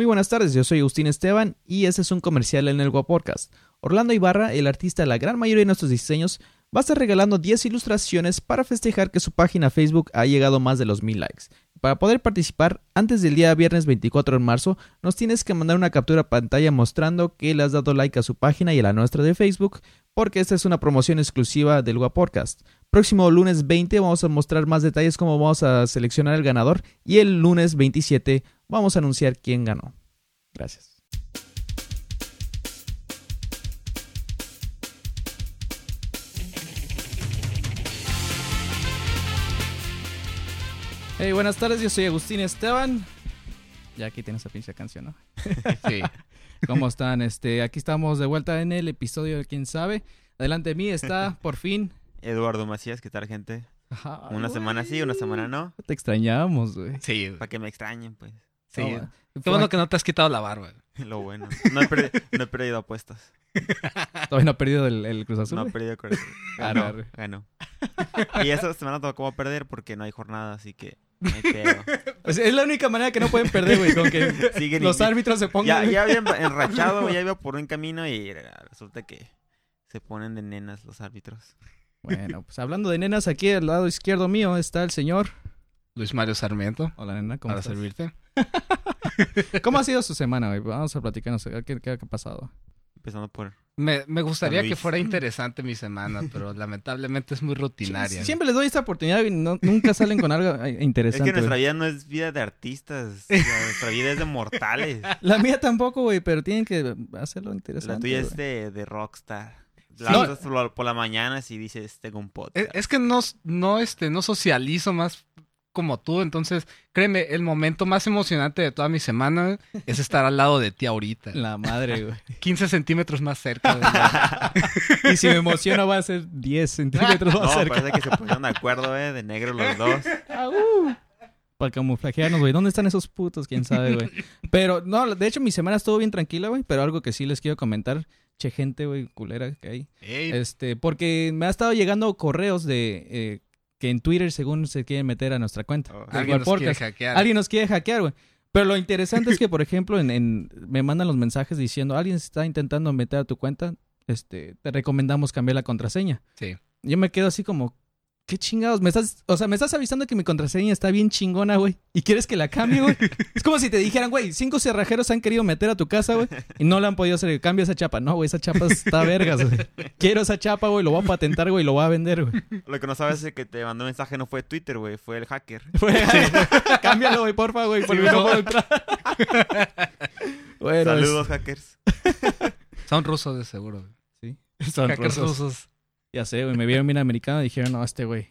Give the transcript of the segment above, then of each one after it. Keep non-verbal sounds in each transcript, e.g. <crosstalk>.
Muy buenas tardes, yo soy Agustín Esteban y este es un comercial en el Podcast. Orlando Ibarra, el artista de la gran mayoría de nuestros diseños, va a estar regalando 10 ilustraciones para festejar que su página Facebook ha llegado más de los mil likes. Para poder participar antes del día viernes 24 de marzo, nos tienes que mandar una captura pantalla mostrando que le has dado like a su página y a la nuestra de Facebook, porque esta es una promoción exclusiva del Podcast. Próximo lunes 20 vamos a mostrar más detalles cómo vamos a seleccionar el ganador y el lunes 27 vamos a anunciar quién ganó. Gracias. Hey, buenas tardes, yo soy Agustín Esteban. Ya aquí tienes esa pinche canción, ¿no? <laughs> Sí. ¿Cómo están? Este, aquí estamos de vuelta en el episodio de Quién sabe. Adelante de mí está, <laughs> por fin. Eduardo Macías, ¿qué tal, gente? Ajá, Una semana sí, una semana no. Te extrañábamos, güey. Sí. Para que me extrañen, pues. Sí. No, Qué bueno que no te has quitado la barba. <laughs> Lo bueno. No he, perdi- no he perdido apuestas. Todavía no ha perdido el, el Cruz Azul. No he güey. perdido corazón. Arre, Ganó, arre. ganó. Y esa semana tocó perder porque no hay jornada, así que Pues <laughs> es la única manera que no pueden perder, güey, con que <laughs> Siguen los árbitros se Ya, pongan. güey. ya había <laughs> enrachado, ya iba por un camino y resulta que se ponen de nenas los árbitros. Bueno, pues hablando de nenas, aquí al lado izquierdo mío está el señor. Luis Mario Sarmiento. Hola, nena, ¿cómo Para estás? servirte. ¿Cómo ha sido su semana, güey? Vamos a platicarnos. ¿Qué, qué, qué ha pasado? Empezando por... Me, me gustaría que fuera <laughs> interesante mi semana, pero <laughs> lamentablemente es muy rutinaria. Siempre les doy esta oportunidad y no- nunca salen con algo eh, Es interesante. que nuestra vida no es vida de artistas. nuestra vida es de mortales. <laughs> La mía tampoco, güey, pero tienen que hacerlo interesante. La tuya güey. es de, de rockstar. La usas por, por la mañana si dices tengo un Es, podcast. es que no, no, este, no socializo más como tú, entonces, créeme, el momento más emocionante de toda mi semana es estar al lado de ti ahorita. <laughs> La madre, güey. 15 centímetros más cerca. <laughs> y si me emociona va a ser 10 centímetros más No, cerca. parece que se pusieron de acuerdo, eh, de negro los dos. <laughs> Para camuflajearnos, güey. ¿Dónde están esos putos? ¿Quién sabe, güey? Pero, no, de hecho, mi semana estuvo bien tranquila, güey. Pero algo que sí les quiero comentar. Che, gente, güey, culera que hay. Ey, Este, porque me ha estado llegando correos de eh, que en Twitter, según se quieren meter a nuestra cuenta. Oh. alguien nos quiere hackear. Alguien nos quiere hackear, güey. Pero lo interesante es que, por <laughs> ejemplo, en, en- me mandan los mensajes diciendo, alguien se está intentando meter a tu cuenta, este, te recomendamos cambiar la contraseña. Sí. Yo me quedo así como, ¿qué chingados? Me estás, o sea, me estás avisando que mi contraseña está bien chingona, güey. ¿Y quieres que la cambie, güey? <laughs> es como si te dijeran, güey, cinco cerrajeros se han querido meter a tu casa, güey, y no la han podido hacer. Cambia esa chapa. No, güey, esa chapa está <laughs> vergas, güey. Quiero esa chapa, güey, lo voy a patentar, güey, y lo voy a vender, güey. Lo que no sabes es que te mandó un mensaje no fue Twitter, güey, fue el hacker. <laughs> Fue- Cámbialo, güey, porfa, güey, no puedo entrar. bueno, Saludos, hackers. Son rusos de seguro. güey. es- son Hackers rusos. rusos. Ya sé, güey, me vieron bien americano y dijeron, no, este güey,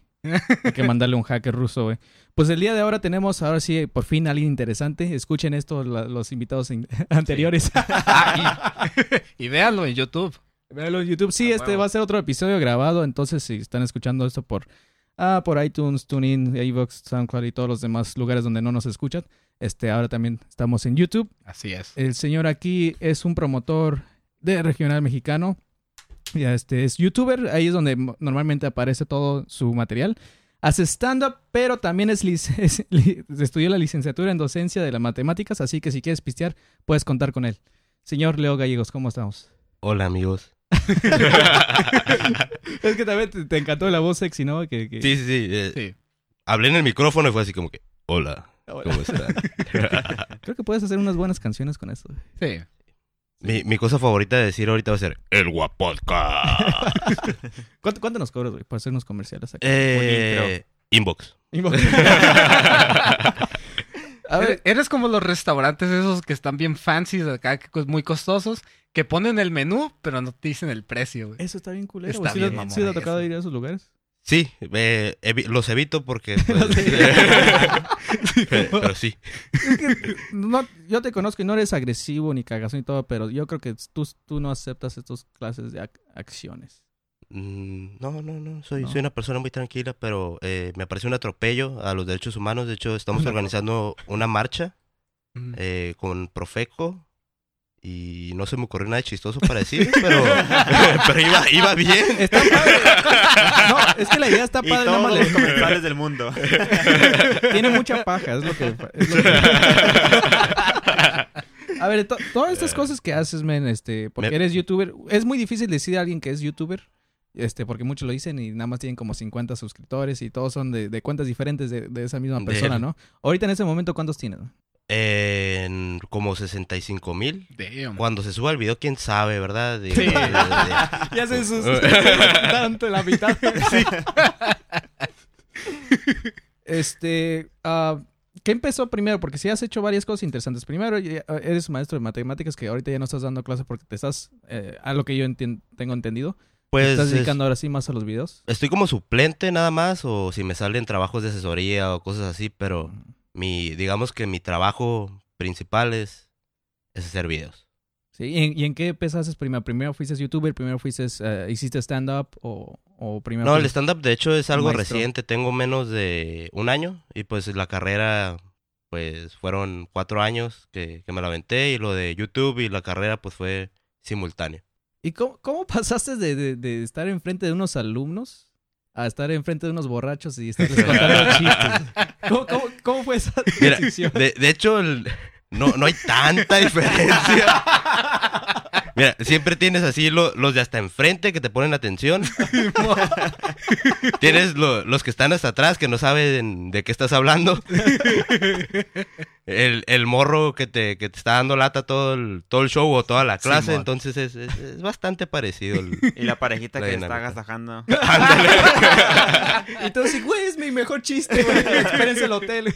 hay que mandarle un hacker ruso, güey. Pues el día de ahora tenemos, ahora sí, por fin alguien interesante. Escuchen esto, la- los invitados in- <laughs> anteriores. Ah, y, y véanlo en YouTube. Véanlo en YouTube. Sí, A este va a ser otro episodio grabado, entonces si están escuchando esto por, ah, por iTunes, TuneIn, iVoox, SoundCloud y todos los demás lugares donde no nos escuchan, este, ahora también estamos en YouTube. Así es. El señor aquí es un promotor de regional mexicano. Ya este es youtuber, ahí es donde normalmente aparece todo su material. Hace stand-up, pero también es, <laughs> es li- estudió la licenciatura en docencia de las matemáticas, así que si quieres pistear, puedes contar con él. Señor Leo Gallegos, ¿cómo estamos? Hola amigos. <laughs> <laughs> Es que también te, te encantó la voz sexy, ¿no? Que, que- Sí, sí, sí. eh, Sí. Hablé en el micrófono y fue así como que, hola, ¿cómo están? Creo que puedes hacer unas buenas canciones con esto. Sí. Mi, mi cosa favorita de decir ahorita va a ser el guapodcast. <laughs> ¿Cuánto, cuánto nos cobras, güey, por hacernos comerciales aquí? eh, inbox. <laughs> A ver, Eres, como los restaurantes esos que están bien fancy, acá, que cos- muy costosos, que ponen el menú, pero no te dicen el precio, güey. eso está bien culero. Está güey. ¿Sí, bien, sí te ha tocado eso. ir a esos lugares? Sí, eh, evi- los evito porque... <laughs> pues, pero sí. Es que no, yo te conozco y no eres agresivo ni cagazón y todo, pero yo creo que tú, tú no aceptas estas clases de ac- acciones. Mm, No, no, no. Soy, No. soy una persona muy tranquila, pero eh, me apareció un atropello a los derechos humanos. De hecho, estamos organizando una marcha Mm. eh, con Profeco. Y no se me ocurrió nada chistoso para decir, pero, <laughs> pero iba, iba bien. Está padre. No, es que la idea está Y padre, nada todos más los le- comensales del mundo. <laughs> tiene mucha paja, es lo que... es lo que- A ver, to- todas estas cosas que haces, men, este, porque Me- eres youtuber, es muy difícil decir a alguien que es youtuber, este, porque muchos lo dicen y nada más tienen como 50 suscriptores y todos son de, de cuentas diferentes de, de esa misma De- persona, ¿no? Ahorita en ese momento, ¿cuántos tienes? En como 65 mil. Damn. Cuando se suba el video, quién sabe, ¿verdad? De- Sí. de- de- Ya se sus... <laughs> tanto la mitad. Este, ah, ¿qué empezó primero? Porque si has hecho varias cosas interesantes. Primero, ya- eres maestro de matemáticas que ahorita ya no estás dando clases porque te estás, eh, a lo que yo tengo entendido, te Pues estás es- dedicando ahora sí más a los videos. estoy como suplente nada más, o si me salen trabajos de asesoría o cosas así, pero mi, digamos que mi trabajo principal es, es hacer videos. Sí, ¿y en, y en qué empezaste primero? ¿Primero fuiste youtuber? ¿Primero fuiste, eh, hiciste stand-up? O, ¿O primero No, el stand-up de hecho es algo Maestro. reciente, tengo menos de un año y pues la carrera pues fueron cuatro años que, que me la aventé y lo de YouTube y la carrera pues fue simultáneo. ¿Y cómo, cómo <laughs> pasaste de, de- de estar enfrente de unos alumnos a estar enfrente de unos borrachos y <laughs> estarles contando chistes? ¿Cómo, cómo, cómo fue esa Mira? De, de hecho, el- no, no hay tanta diferencia. <laughs> Mira, siempre tienes así lo- los de hasta enfrente que te ponen atención. tienes lo- los que están hasta atrás que no saben de qué estás hablando. el, el morro que te, que te está dando lata todo el, todo el show o toda la clase. Simón. entonces es, es- es bastante parecido. el- Y la parejita La que está dinámica. agasajando. Ándale. Así, güey, es mi mejor chiste, güey. Espérense el hotel.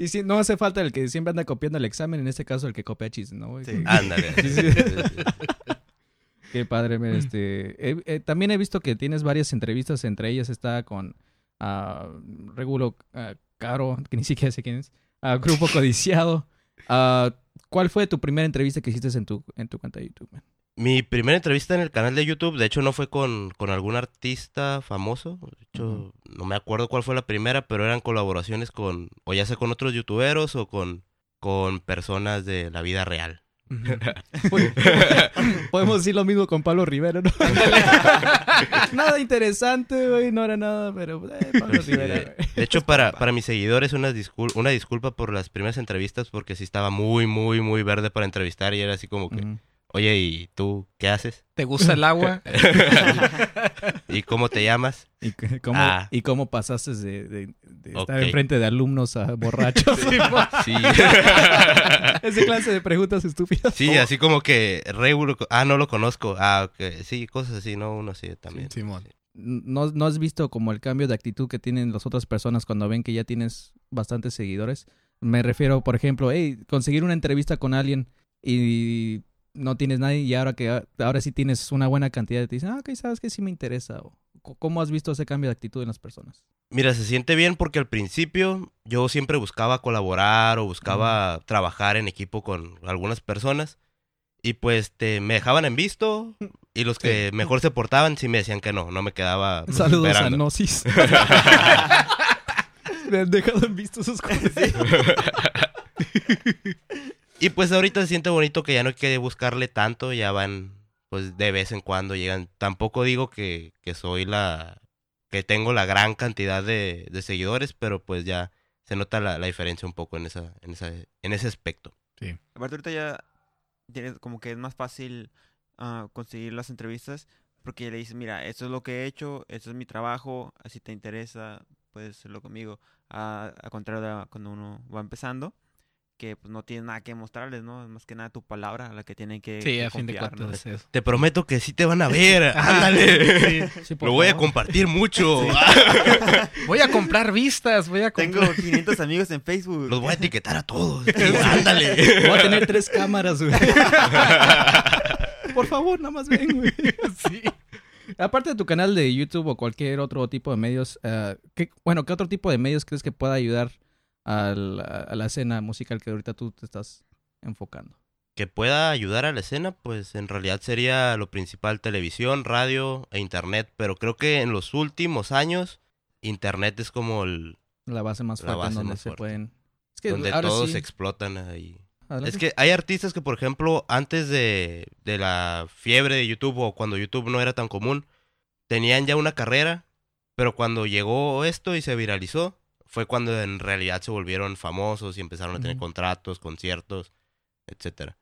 Y si no hace falta el que siempre anda copiando el examen, en este caso el que copia chistes, ¿no? güey? Sí. Ándale. <laughs> Sí, sí. <laughs> Qué padre, este. eh, también he visto que tienes varias entrevistas, entre ellas está con ah, Regulo ah, Caro, que ni siquiera sé quién es, Grupo Codiciado. Ah, ¿Cuál fue tu primera entrevista que hiciste en tu, en tu cuenta de YouTube? men? Mi primera entrevista en el canal de YouTube, de hecho, no fue con, con algún artista famoso. De hecho, no me acuerdo cuál fue la primera, pero eran colaboraciones con, o ya sea con otros youtuberos o con, con personas de la vida real. <laughs> Podemos decir lo mismo con Pablo Rivera, ¿no? <laughs> nada interesante, güey, no era nada, pero eh, Pablo Pero sí, Rivera. de, hecho, para, para mis seguidores, una, discul- una disculpa por las primeras entrevistas, porque sí estaba muy, muy, muy verde para entrevistar y era así como que. Oye, ¿y tú qué haces? ¿Te gusta el agua? <laughs> <laughs> ¿Y cómo te llamas? ¿Y cómo, Ah. y cómo pasaste de, de- de estar enfrente de alumnos a borrachos? <laughs> Sí. Esa clase de preguntas estúpidas. Sí, así como que regulo, ah, no lo conozco, ah, ok, sí, cosas así, ¿no? Uno sí también. Simón. ¿No, ¿No has visto como el cambio de actitud que tienen las otras personas cuando ven que ya tienes bastantes seguidores? Me refiero, por ejemplo, hey, conseguir una entrevista con alguien y no tienes nadie y ahora que ahora sí tienes una buena cantidad, te dicen, ah, ok, sabes que sí me interesa. O, ¿Cómo has visto ese cambio de actitud en las personas? Mira, se siente bien porque al principio yo siempre buscaba colaborar o buscaba trabajar en equipo con algunas personas y pues te, me dejaban en visto y los que mejor se portaban sí me decían que no, no me quedaba pues, Saludos a. Gnosis. <laughs> me han dejado en visto sus cosas. <laughs> Y pues ahorita se siente bonito que ya no hay que buscarle tanto, ya van pues de vez en cuando llegan. Tampoco digo que, que soy la que tengo la gran cantidad de, de seguidores, pero pues ya se nota la, la diferencia un poco en esa, en esa, en ese aspecto. Aparte ahorita ya tienes como que es más fácil ah, conseguir las entrevistas porque ya le dices, mira, esto es lo que he hecho, esto es mi trabajo, así te interesa, puedes hacerlo conmigo. A, a contrario de cuando uno va empezando, que pues no tienes nada que mostrarles, ¿no? Más que nada tu palabra la que tienen que, Sí, que a fin de cuentas es eso. Te prometo que sí te van a ver, <laughs> ándale. Sí, Lo voy a compartir mucho. <laughs> Voy a comprar vistas, voy a Tengo comprar... 500 amigos en Facebook. Los voy a etiquetar a todos. <laughs> tío, ándale. Voy a tener tres cámaras, güey. Por favor, nada más ven, güey. Sí. Aparte de tu canal de YouTube o cualquier otro tipo de medios, eh, ¿qué, bueno, ¿qué otro tipo de medios crees que pueda ayudar al- a, la escena musical que ahorita tú te estás enfocando? que pueda ayudar a la escena, pues en realidad sería lo principal televisión, radio e internet, pero creo que en los últimos años internet es como el La base más fuerte base donde más se fuerte. pueden... Es que donde todos sí- explotan ahí. Adelante. Es que hay artistas que, por ejemplo, antes de, de la fiebre de YouTube o cuando YouTube no era tan común, tenían ya una carrera, pero cuando llegó esto y se viralizó, fue cuando en realidad se volvieron famosos y empezaron a tener contratos, conciertos, etcétera.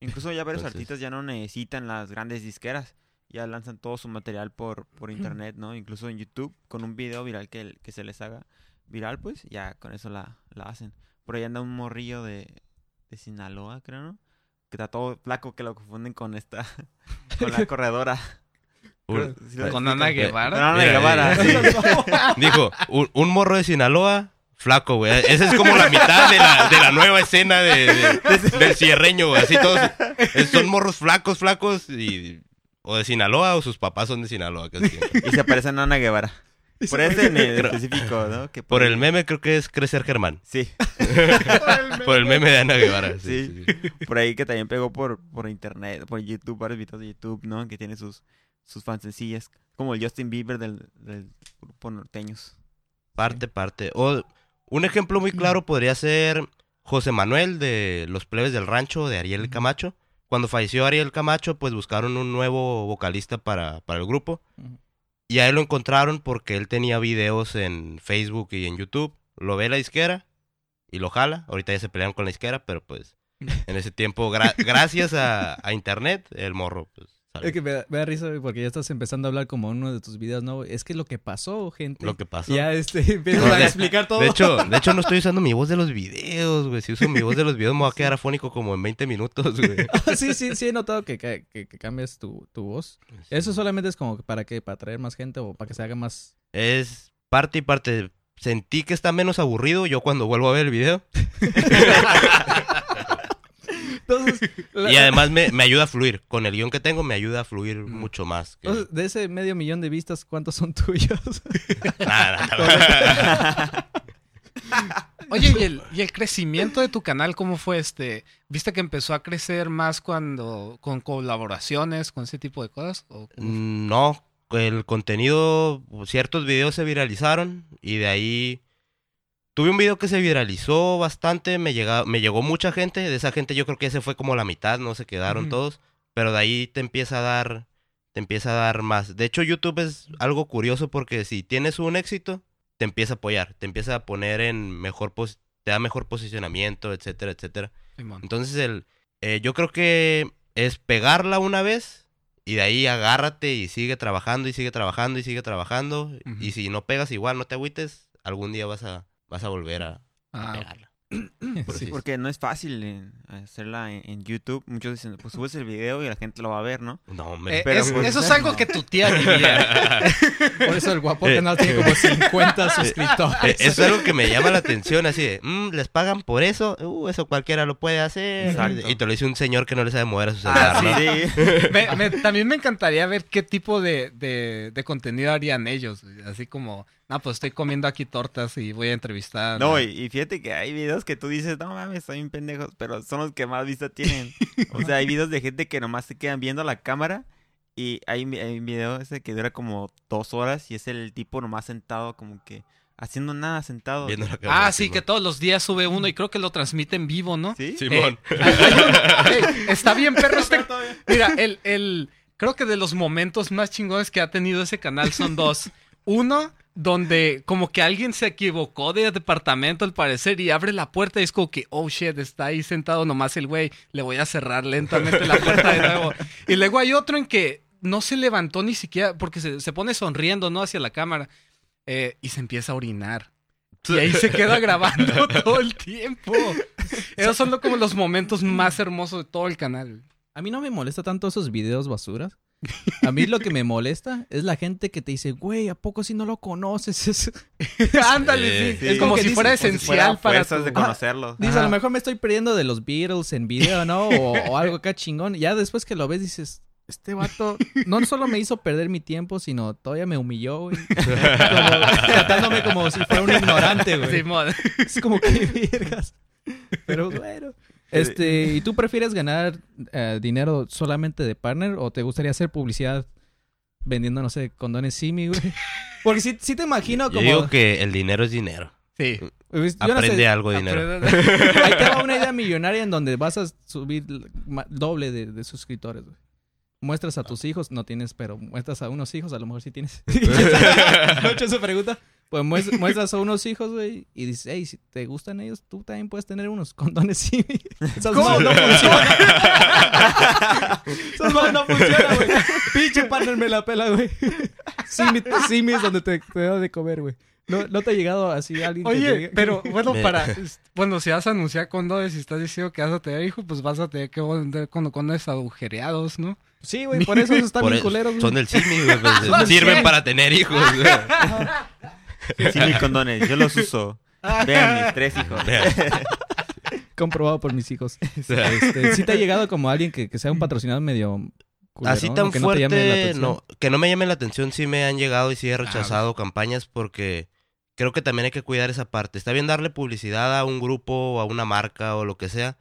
Incluso ya varios Entonces- artistas ya no necesitan las grandes disqueras. Ya lanzan todo su material por, por internet, ¿no? Incluso en YouTube, con un video viral que, que se les haga viral, pues ya con eso la, la hacen. Por ahí anda un morrillo de, de Sinaloa, creo, ¿no? Que está todo flaco, que lo confunden con esta, <laughs> con la <laughs> corredora. Un- ¿Sí lo Con? Ana Eh, Guevara. Con Ana Mira, Guevara, eh, sí. <laughs> Dijo, un, un morro de Sinaloa, flaco, güey. Esa es como la mitad de la, de la nueva escena de, de- del cierreño, güey. Así todos es- son morros flacos, flacos y o de Sinaloa o sus papás son de Sinaloa. casi. Y se parecen a Ana Guevara. Por ese en el específico, ¿no? Que Por el meme creo que es Crecer Germán. Sí, <laughs> Por el meme de Ana Guevara. Sí. Sí, sí, sí. por ahí que también pegó por, por internet, por YouTube, varios videos de YouTube, ¿no? Que tiene sus, sus fans sencillas. Como el Justin Bieber del, del grupo norteños. Parte, parte. O un ejemplo muy claro podría ser José Manuel de Los Plebes del Rancho de Ariel Camacho. Cuando falleció Ariel Camacho, pues buscaron un nuevo vocalista para, para el grupo. Y a él lo encontraron porque él tenía videos en Facebook y en YouTube. Lo ve la disquera y lo jala. Ahorita ya se pelearon con la disquera, pero pues <laughs> en ese tiempo, gra- gracias a, a internet, el morro, pues. Es que me da, me da risa, porque ya estás empezando a hablar como en uno de tus videos, ¿no? Es que lo que pasó, gente. Lo que pasó. Ya, este, <laughs> empiezas No, a de- explicar todo. De hecho, de hecho, no estoy usando mi voz de los videos, güey. Si uso mi voz de los videos me voy a <laughs> quedar afónico como en 20 minutos, güey. <laughs> Ah, sí, sí, sí, he notado que, que, que- que cambias tu, tu voz. Eso solamente es como para que, para atraer más gente o para que se haga más... Es parte y parte. Sentí que está menos aburrido yo cuando vuelvo a ver el video. Entonces, <laughs> la- Y además me, me ayuda a fluir. Con el guion que tengo me ayuda a fluir Mm. mucho más. que- entonces, de ese medio millón de vistas, ¿cuántos son tuyos? <laughs> Nada, <laughs> nada. Oye, ¿y el, y el crecimiento de tu canal cómo fue este? ¿Viste que empezó a crecer más cuando con colaboraciones, con ese tipo de cosas? ¿O cómo fue? No, el contenido, ciertos videos se viralizaron y de ahí tuve un video que se viralizó bastante, me, llega, me llegó mucha gente, de esa gente yo creo que ese fue como la mitad, no se quedaron todos, pero de ahí te empieza a dar, te empieza a dar más. De hecho YouTube es algo curioso porque si tienes un éxito, te empieza a apoyar, te empieza a poner en mejor, pos- te da mejor posicionamiento, etcétera, etcétera. Entonces, el, eh, yo creo que es pegarla una vez y de ahí agárrate y sigue trabajando y sigue trabajando y sigue trabajando. Y si no pegas igual, no te agüites, algún día vas a, vas a volver a, a Ah, pegarla. <clears throat> Por Sí. Porque no es fácil en- hacerla en, en YouTube. Muchos dicen, pues subes el video y la gente lo va a ver, ¿no? No, hombre. Eh, pero es- pues- eso es algo que tu tía diría. <laughs> Por eso el guapo Eh, canal tiene como 50 Eh, suscriptores. es algo que me llama la atención, así de, "Mm, ¿les pagan por eso? Uh, eso cualquiera lo puede hacer. Exacto. Y te lo dice un señor que no le sabe mover a su celular, Ah, ¿no? Sí. <laughs> Me- me- también me encantaría ver qué tipo de, de- de contenido harían ellos. Así como, no, pues estoy comiendo aquí tortas y voy a entrevistar. No, a- y, y fíjate que hay videos que tú dices, no mames, están bien pendejos, pero son los que más vista tienen. <laughs> O sea, hay videos de gente que nomás se quedan viendo la cámara y hay, hay un video ese que dura como dos horas y es el tipo nomás sentado como que haciendo nada sentado. Viendo la cámara, Ah, sí, Simón. que todos los días sube uno y creo que lo transmite en vivo, ¿no? ¿Sí? Simón. Eh, Ey, <laughs> está bien, perro. Este... <laughs> Mira, el, el, creo que de los momentos más chingones que ha tenido ese canal son dos. Uno, donde como que alguien se equivocó de departamento al parecer y abre la puerta y es como que, oh shit, está ahí sentado nomás el güey, le voy a cerrar lentamente la puerta de nuevo. Y luego hay otro en que no se levantó ni siquiera porque se, se pone sonriendo, ¿no? Hacia la cámara eh, y se empieza a orinar. Y ahí se queda grabando <laughs> todo el tiempo. Esos son como los momentos más hermosos de todo el canal. A mí no me molesta tanto esos videos basuras. A mí lo <laughs> que me molesta es la gente que te dice, güey, ¿a poco si no lo conoces? Es- <laughs> Ándale, sí. sí. Es como que si dice- fuera Como si esencial fuera para tu- de conocerlo. Dice, Ajá. a lo mejor me estoy perdiendo de los Beatles en video, ¿no? O, o algo acá chingón. Ya después que lo ves dices, este vato no solo me hizo perder mi tiempo, sino todavía me humilló, güey. <laughs> Como- tratándome como si fuera un ignorante, güey. Simón. Es como que vergas. Pero bueno. Este, ¿y tú prefieres ganar eh, dinero solamente de partner o te gustaría hacer publicidad vendiendo, no sé, condones Simi, güey? <laughs> Porque sí, sí te imagino Yo como... digo que el dinero es dinero. Sí. pues, yo no Aprende sé, algo dinero. Aprende- <laughs> ahí te va una idea millonaria en donde vas a subir doble de, de suscriptores, güey. Muestras a tus hijos, no tienes, pero muestras a unos hijos, a lo mejor sí tienes. ¿No he hecho esa pregunta? Pues muest- <laughs> muestras a unos hijos, güey, y dices, hey, si te gustan ellos, tú también puedes tener unos condones <laughs> sí. Esas ¿Cómo? madres no funcionan. <laughs> Esas madres no funcionan, güey. Pinche partner me la pela, güey. Simi, Simi es donde te, te da de comer, güey. ¿No, ¿No te ha llegado así alguien que Oye, diga- pero bueno, para. Bueno, si vas a anunciar condones y estás diciendo que vas a tener hijos, pues vas a tener que vender con condones agujereados, ¿no? Sí, güey, por eso están Por bien e- culeros, güey. son del Simi, güey. pues, sirven para tener hijos. güey. <laughs> Sí, mis condones, yo los uso. Vean mis tres hijos. Comprobado por mis hijos. <laughs> Este, ¿Sí te ha llegado como alguien que, que sea un patrocinador medio culerón, Así tan que no te llame la fuerte, atención? no, que no me llame la atención, sí me han llegado y sí he Ah, rechazado campañas porque creo que también hay que cuidar esa parte. Está bien darle publicidad a un grupo o a una marca o lo que sea,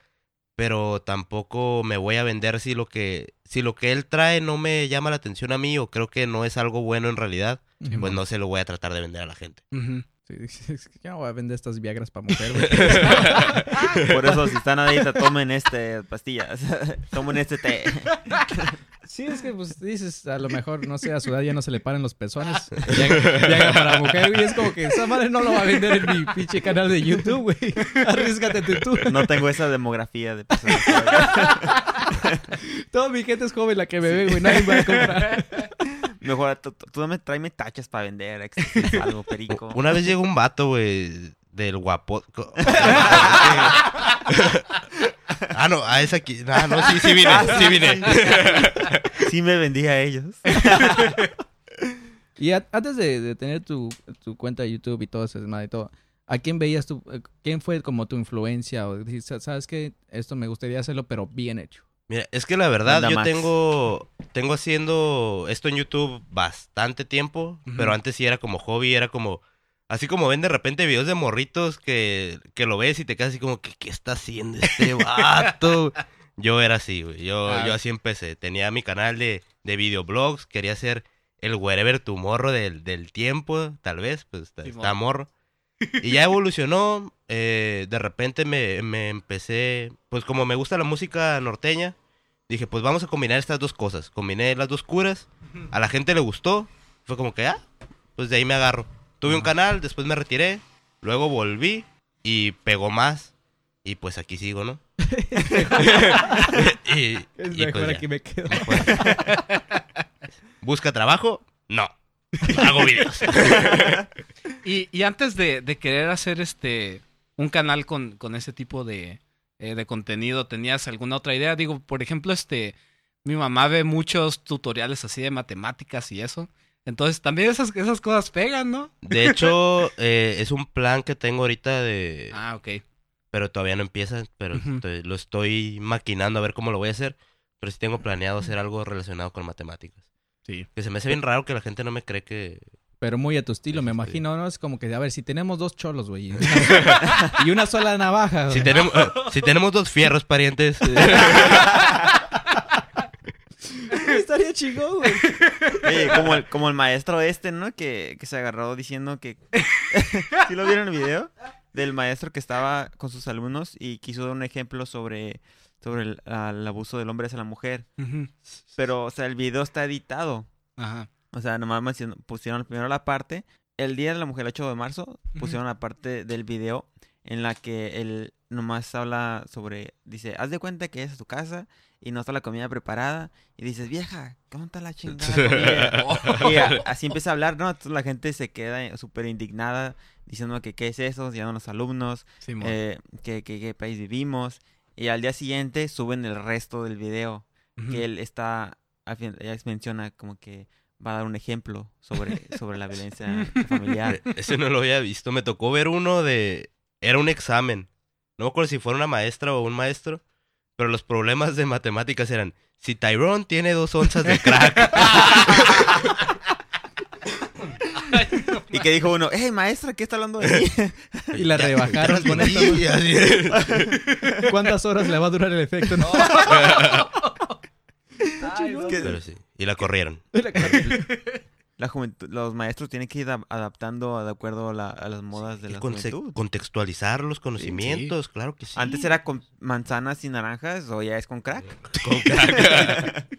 pero tampoco me voy a vender si lo que si lo que él trae no me llama la atención a mí o creo que no es algo bueno en realidad, Ujú. pues no se lo voy a tratar de vender a la gente. Ujú. Sí, <laughs> es que yo no voy a vender estas viagras para mujer, güey. <laughs> Por eso, si están adictas, tomen este pastillas. <laughs> tomen este té. Sí, es que pues dices, a lo mejor, no sé, a su edad ya no se le paren los pezones. Viagra, Viagra para mujer, güey. Es como que esa madre no lo va a vender en mi pinche canal de YouTube, güey. Arriesgate tú. No tengo esa demografía de personas. Toda mi gente es joven la que me ve, güey. Nadie me va a comprar. Mejor tú, tú dame, tráeme tachas para vender. <laughs> algo, perico. Una vez llegó un vato, güey, del guapo. <laughs> ah, no, a esa aquí. Ah, no, sí, sí vine, sí vine. <laughs> Sí me vendí a ellos. Y a- antes de, de tener tu, tu cuenta de YouTube y todo ese desmadre y todo, ¿a quién veías tú? eh, ¿Quién fue como tu influencia? O sabes que esto me gustaría hacerlo, pero bien hecho. Mira, es que la verdad, Anda, yo Max. tengo, tengo haciendo esto en YouTube bastante tiempo, pero antes sí era como hobby, era como, así como ven de repente videos de morritos que, que lo ves y te quedas así como, que, ¿qué está haciendo este vato? <laughs> yo era así, güey, yo, Ah. yo así empecé, tenía mi canal de, de videoblogs, quería ser el wherever tu morro del, del tiempo, tal vez, pues está, está morro. Y ya evolucionó, eh, de repente me, me empecé, pues como me gusta la música norteña, dije, pues vamos a combinar estas dos cosas. Combiné las dos curas, a la gente le gustó, fue como que, ah, pues de ahí me agarro. Tuve un canal, después me retiré, luego volví y pegó más. Y pues aquí sigo, ¿no? <laughs> <laughs> y, Es y mejor pues aquí me quedo. ¿Busca trabajo? No. Hago videos. <laughs> Y, y antes de, de querer hacer este un canal con, con ese tipo de, eh, de contenido, ¿tenías alguna otra idea? Digo, por ejemplo, este mi mamá ve muchos tutoriales así de matemáticas y eso. Entonces también esas, esas cosas pegan, ¿no? De hecho, <laughs> eh, es un plan que tengo ahorita de... Ah, ok. Pero todavía no empieza, pero estoy- lo estoy maquinando a ver cómo lo voy a hacer. Pero sí tengo planeado hacer algo relacionado con matemáticas. Sí. Que se me hace bien raro que la gente no me cree que... Pero muy a tu estilo, me imagino, ¿no? Es como que, a ver, si tenemos dos cholos, güey, y <laughs> una, sola navaja, Si güey. tenemos, eh, si tenemos dos fierros, parientes. Estaría chingón, güey. Oye, como el, como el maestro este, ¿no? Que, que se agarró diciendo que... <laughs> ¿Sí lo vieron el video? Del maestro que estaba con sus alumnos y quiso dar un ejemplo sobre, sobre el, abuso del hombre hacia la mujer. Pero, o sea, el video está editado. Ajá. O sea, nomás pusieron primero la parte. El día de la mujer, el 8 de marzo, pusieron la parte del video en la que él nomás habla sobre. Dice: Haz de cuenta que es a tu casa y no está la comida preparada. Y dices: Vieja, ¿cómo está la chingada <laughs> y así empieza a hablar, ¿no? Entonces la gente se queda súper indignada diciendo que qué es eso, llamando a los alumnos, eh, que, que- qué país vivimos. Y al día siguiente suben el resto del video que él está, ya menciona como que va a dar un ejemplo sobre, sobre la violencia familiar. <laughs> Ese no lo había visto. Me tocó ver uno de... Era un examen. No me acuerdo si fuera una maestra o un maestro. Pero los problemas de matemáticas eran... Si Tyrone tiene dos onzas de crack... <laughs> Y que dijo uno, hey maestra, ¿qué está hablando de mí? Y la rebajaron con. ¿Cuántas horas le va a durar el efecto? No. <laughs> Ay, no. que- Pero sí. Y <laughs> la corrieron. La juventud, los maestros tienen que ir adaptando de acuerdo a, la- a las modas de la conce- juventud. contextualizar los conocimientos, claro que sí. Antes era con manzanas y naranjas o ya es con crack. <laughs> Con crack. <laughs>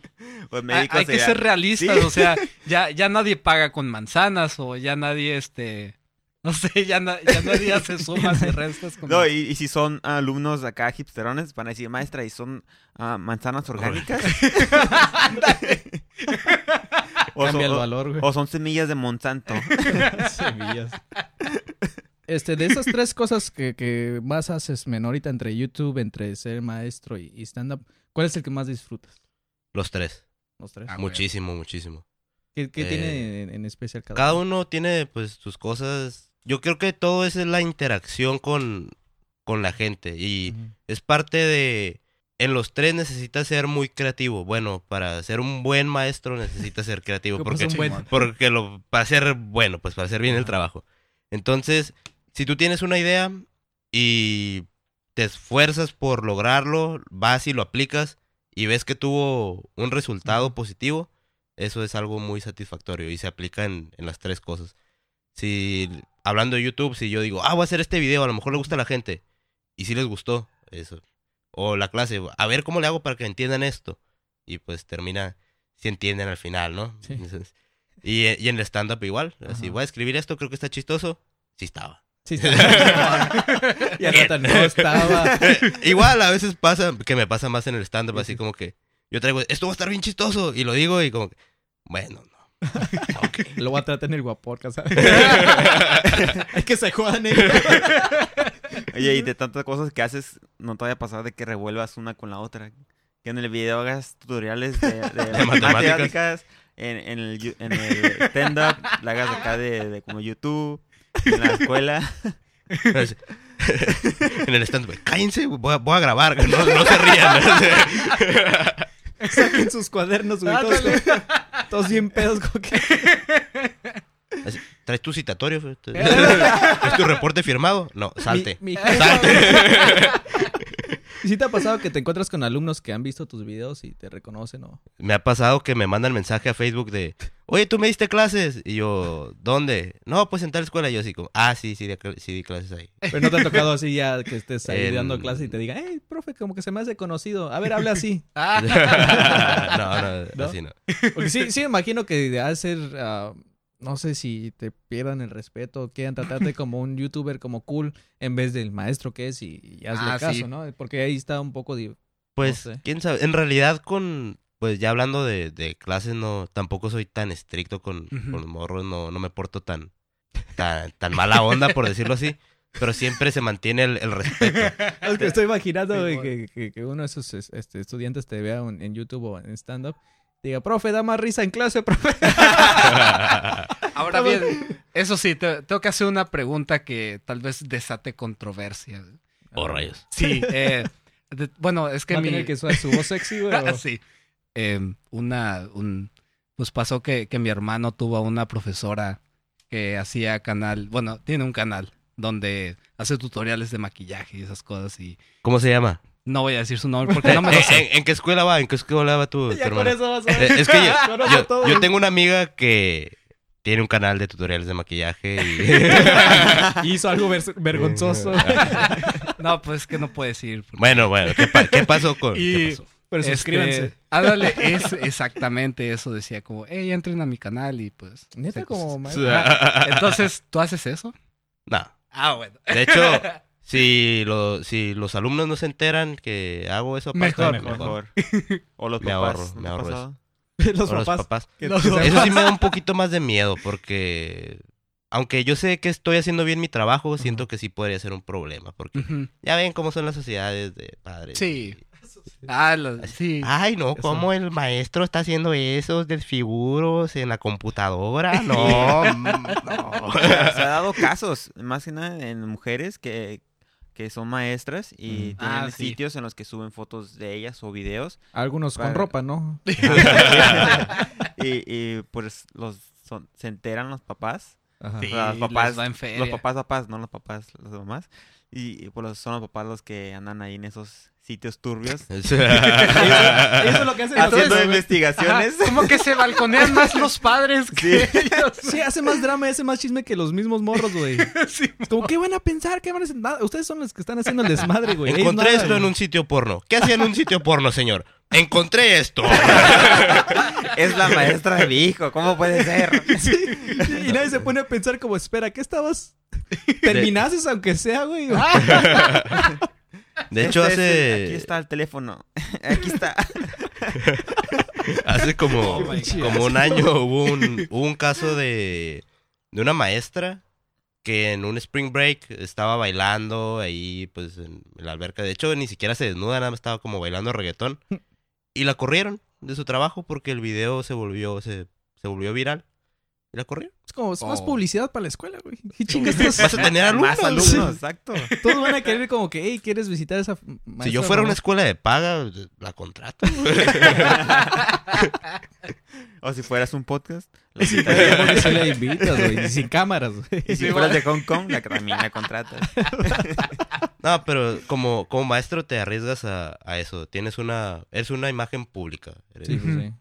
O el Hay, hay que ser realistas, Sí. o sea, ya, ya nadie paga con manzanas o ya nadie, este... No sé, ya, na- ya nadie hace sumas y restas. Como... No, y, y si son alumnos acá hipsterones, van a decir, maestra, ¿y son ah, manzanas orgánicas? <laughs> o, Cambia el son, o- valor, güey. o son semillas de Monsanto. <laughs> Semillas. Este, de esas tres cosas que, que más haces, men, ahorita entre YouTube, entre ser maestro y, y stand-up, ¿cuál es el que más disfrutas? Los tres. Los tres. Ah, muchísimo, muchísimo. ¿Qué, qué Eh, tiene en, en especial cada, Cada uno tiene pues sus cosas. Yo creo que todo eso es la interacción con, con la gente. Y es parte de... En los tres necesitas ser muy creativo. Bueno, para ser un buen maestro necesitas ser creativo. ¿Qué Porque, buen- <laughs> porque lo, para ser bueno, pues para hacer bien el trabajo. Entonces, si tú tienes una idea y te esfuerzas por lograrlo, vas y lo aplicas y ves que tuvo un resultado positivo, eso es algo muy satisfactorio y se aplica en, en las tres cosas. Si, hablando de YouTube, si yo digo, ah, voy a hacer este video, a lo mejor le gusta a la gente, y si les gustó, eso. O la clase, a ver cómo le hago para que entiendan esto. Y pues termina, si entienden al final, ¿no? Sí. Entonces, y, y en el stand-up igual, así, voy a escribir esto, creo que está chistoso. Sí estaba. Sí, sí. ya no, tan- no estaba. <laughs> igual a veces pasa, que me pasa más en el stand-up, así como que yo traigo, esto va a estar bien chistoso, y lo digo y como que, bueno, no. Lo voy a tratar en el guaporca, ¿sabes? <laughs> Hay que se jodan eh. Oye, y de tantas cosas que haces, no te vaya a pasar de que revuelvas una con la otra. Que en el video hagas tutoriales de, de <laughs> De matemáticas. matemáticas, en, en el, en el stand-up, la hagas acá de, de como YouTube, en la escuela. <laughs> en el stand-up, cállense, voy a, voy a grabar, no, no se rían. <laughs> Saquen sus cuadernos, güey. Todos, todos bien pedos, como que. ¿Traes tu citatorio? <laughs> ¿Es tu reporte firmado? No, salte. Mi, <laughs> mi jefa, Salte. ¿Y si te ha pasado que te encuentras con alumnos que han visto tus videos y te reconocen o...? Me ha pasado que me mandan mensaje a Facebook de, oye, ¿tú me diste clases? Y yo, ¿dónde? No, pues en tal escuela. Y yo así como, ah, sí, sí, sí di clases ahí. Pero no te ha tocado así ya que estés ahí En- dando clase y te diga, hey, profe, como que se me hace conocido. A ver, habla así. <laughs> No, no, ¿No? así no. Porque sí, sí imagino que ha de ser... ah, no sé si te pierdan el respeto, quieran tratarte como un youtuber como cool en vez del maestro que es y, y hazle Ah, caso, sí. ¿no? Porque ahí está un poco... di- Pues, No sé. quién sabe. En realidad, con, pues ya hablando de, de clases, no, tampoco soy tan estricto con, con los morros, no, no me porto tan, tan, tan mala onda, por decirlo así. Pero siempre se mantiene el, el respeto. <laughs> Es que estoy imaginando Sí, que, que- que uno de esos es- este, estudiantes te vea en, en YouTube o en stand-up. Diga, profe, da más risa en clase, profe. <laughs> Ahora bien, eso sí, te- tengo que hacer una pregunta que tal vez desate controversia. Oh, rayos. Sí, eh, de- bueno, es que Va a mi... tener que usar su voz sexy, güey. <laughs> o- sí. Eh, una, un, pues pasó que, que mi hermano tuvo una profesora que hacía canal, bueno, tiene un canal donde hace tutoriales de maquillaje y esas cosas y ¿Cómo se llama? No voy a decir su nombre porque no me <laughs> lo ¿En, sé. en- en qué escuela va? ¿En qué escuela va tu, <laughs> tu Ya con hermano? eso vas a ver. Eh, es que yo, <laughs> yo- todo. yo tengo una amiga que tiene un canal de tutoriales de maquillaje y... Hizo algo ver- vergonzoso. No, pues que no puede decir. porque- bueno, bueno, ¿qué, pa- qué pasó con...? Y- ¿Qué pasó? Pero Este, suscríbanse. ándale, es exactamente eso. Decía como, hey, entren a mi canal y pues. Neta, como. Entonces, ¿tú haces eso? No. Ah, bueno. De hecho, si, lo- si los alumnos no se enteran que hago eso, aparte, Mejor, Mejor. <laughs> O los Me papás. ahorro, ¿no me ahorro pasado? <laughs> Los o los papás. Los Eso sí me da un poquito más de miedo porque... Aunque yo sé que estoy haciendo bien mi trabajo, siento que sí podría ser un problema. Porque ya ven cómo son las sociedades de padres. Sí. Ah, lo- sí. Ay, no, Eso. ¿cómo el maestro está haciendo esos desfiguros en la computadora? <laughs> No, no. se ha dado casos, más que nada en mujeres que, que son maestras y Mm. tienen Ah, sí. sitios en los que suben fotos de ellas o videos. Algunos con ropa, ¿no? <laughs> <laughs> y, y, pues los son- se enteran los papás. Ajá. Sí, los papás, va en feria. los papás, papás, no los papás, los mamás. Y, y, pues los- son los papás los que andan ahí en esos sitios turbios. <laughs> Eso es lo que hacen haciendo investigaciones. Ajá, como que se balconean más los padres que ellos. Sí, hace más drama, hace más chisme que los mismos morros, güey. <laughs> Sí. Como, ¿qué van a pensar? ¿Qué van a hacer? Nada, ustedes son los que están haciendo el desmadre, güey. Encontré nada, esto en un sitio porno. ¿Qué hacía en un sitio porno, señor? encontré esto. <laughs> Es la maestra de mi hijo, ¿cómo puede ser? Sí, y nadie se pone a pensar como, espera, ¿qué estabas? ¿Terminaste aunque sea, güey? De hecho, Este, Aquí hace, está el teléfono. <laughs> Aquí está. <laughs> hace como, Oh como un año hubo un, hubo un caso de, de una maestra que en un spring break estaba bailando ahí, pues, en la alberca. De hecho, ni siquiera se desnuda, nada más estaba como bailando reggaetón. <laughs> Y la corrieron de su trabajo porque el video se volvió, se, se volvió viral. Y la corrieron. Es como, es más Oh. publicidad para la escuela, güey. ¿Qué <laughs> chingas estás- Vas a tener alumnos. Más alumnos, Sí. exacto. Todos van a querer como que, hey, ¿quieres visitar esa maestra Si yo fuera una famosa? escuela de paga, la contrato. <laughs> O si fueras un podcast, la Porque se le invitas, güey. y Sin cámaras, güey. Y si Sí, fueras de Hong Kong, la también la contratas. <laughs> No, pero como, como maestro te arriesgas a, a eso. Tienes una... Eres una imagen pública. Eres- Sí, pues, sí.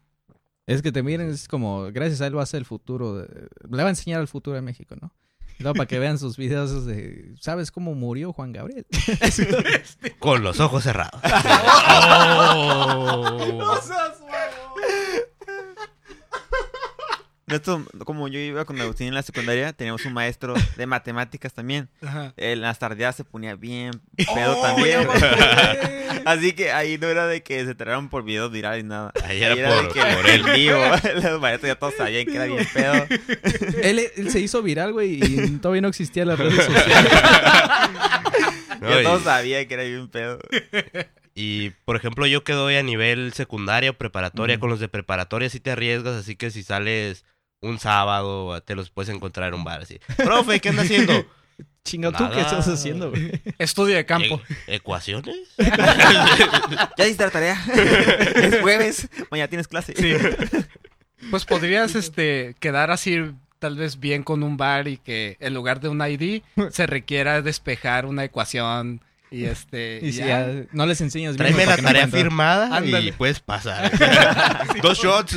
Es que te miren, es como, gracias a él va a ser el futuro. de- le va a enseñar el futuro de México, ¿no? Luego para que vean sus videos de, ¿sabes cómo murió Juan Gabriel? <laughs> Con los ojos cerrados. <laughs> Esto, como yo iba con Agustín en la secundaria, teníamos un maestro de matemáticas también. Ajá. En las tardeadas se ponía bien pedo Oh, también. <laughs> Así que ahí no era de que se enteraron por videos virales ni nada. Ahí era de por- que por en él. vivo. <laughs> Los maestros ya todos sabían que era bien pedo. él, él se hizo viral, güey, y todavía no existían las redes <laughs> sociales. ¿no? Ya Y- todos sabían que era bien pedo. Y, por ejemplo, yo que doy a nivel secundaria o preparatoria, con los de preparatoria sí te arriesgas, así que si sales un sábado, te los puedes encontrar en un bar así. Profe, ¿qué anda haciendo? <laughs> Chinga, ¿tú qué estás haciendo, güey? Estudio de campo. E- ¿Ecuaciones? <laughs> Ya hiciste la tarea. <laughs> es jueves. Mañana tienes clase. Sí. Pues podrías este quedar así tal vez bien con un bar y que en lugar de un ID se requiera despejar una ecuación y este Y si ya. ya no les enseñas bien. Tráeme la que no tarea firmada Ándale. y puedes pasar. Dos shots.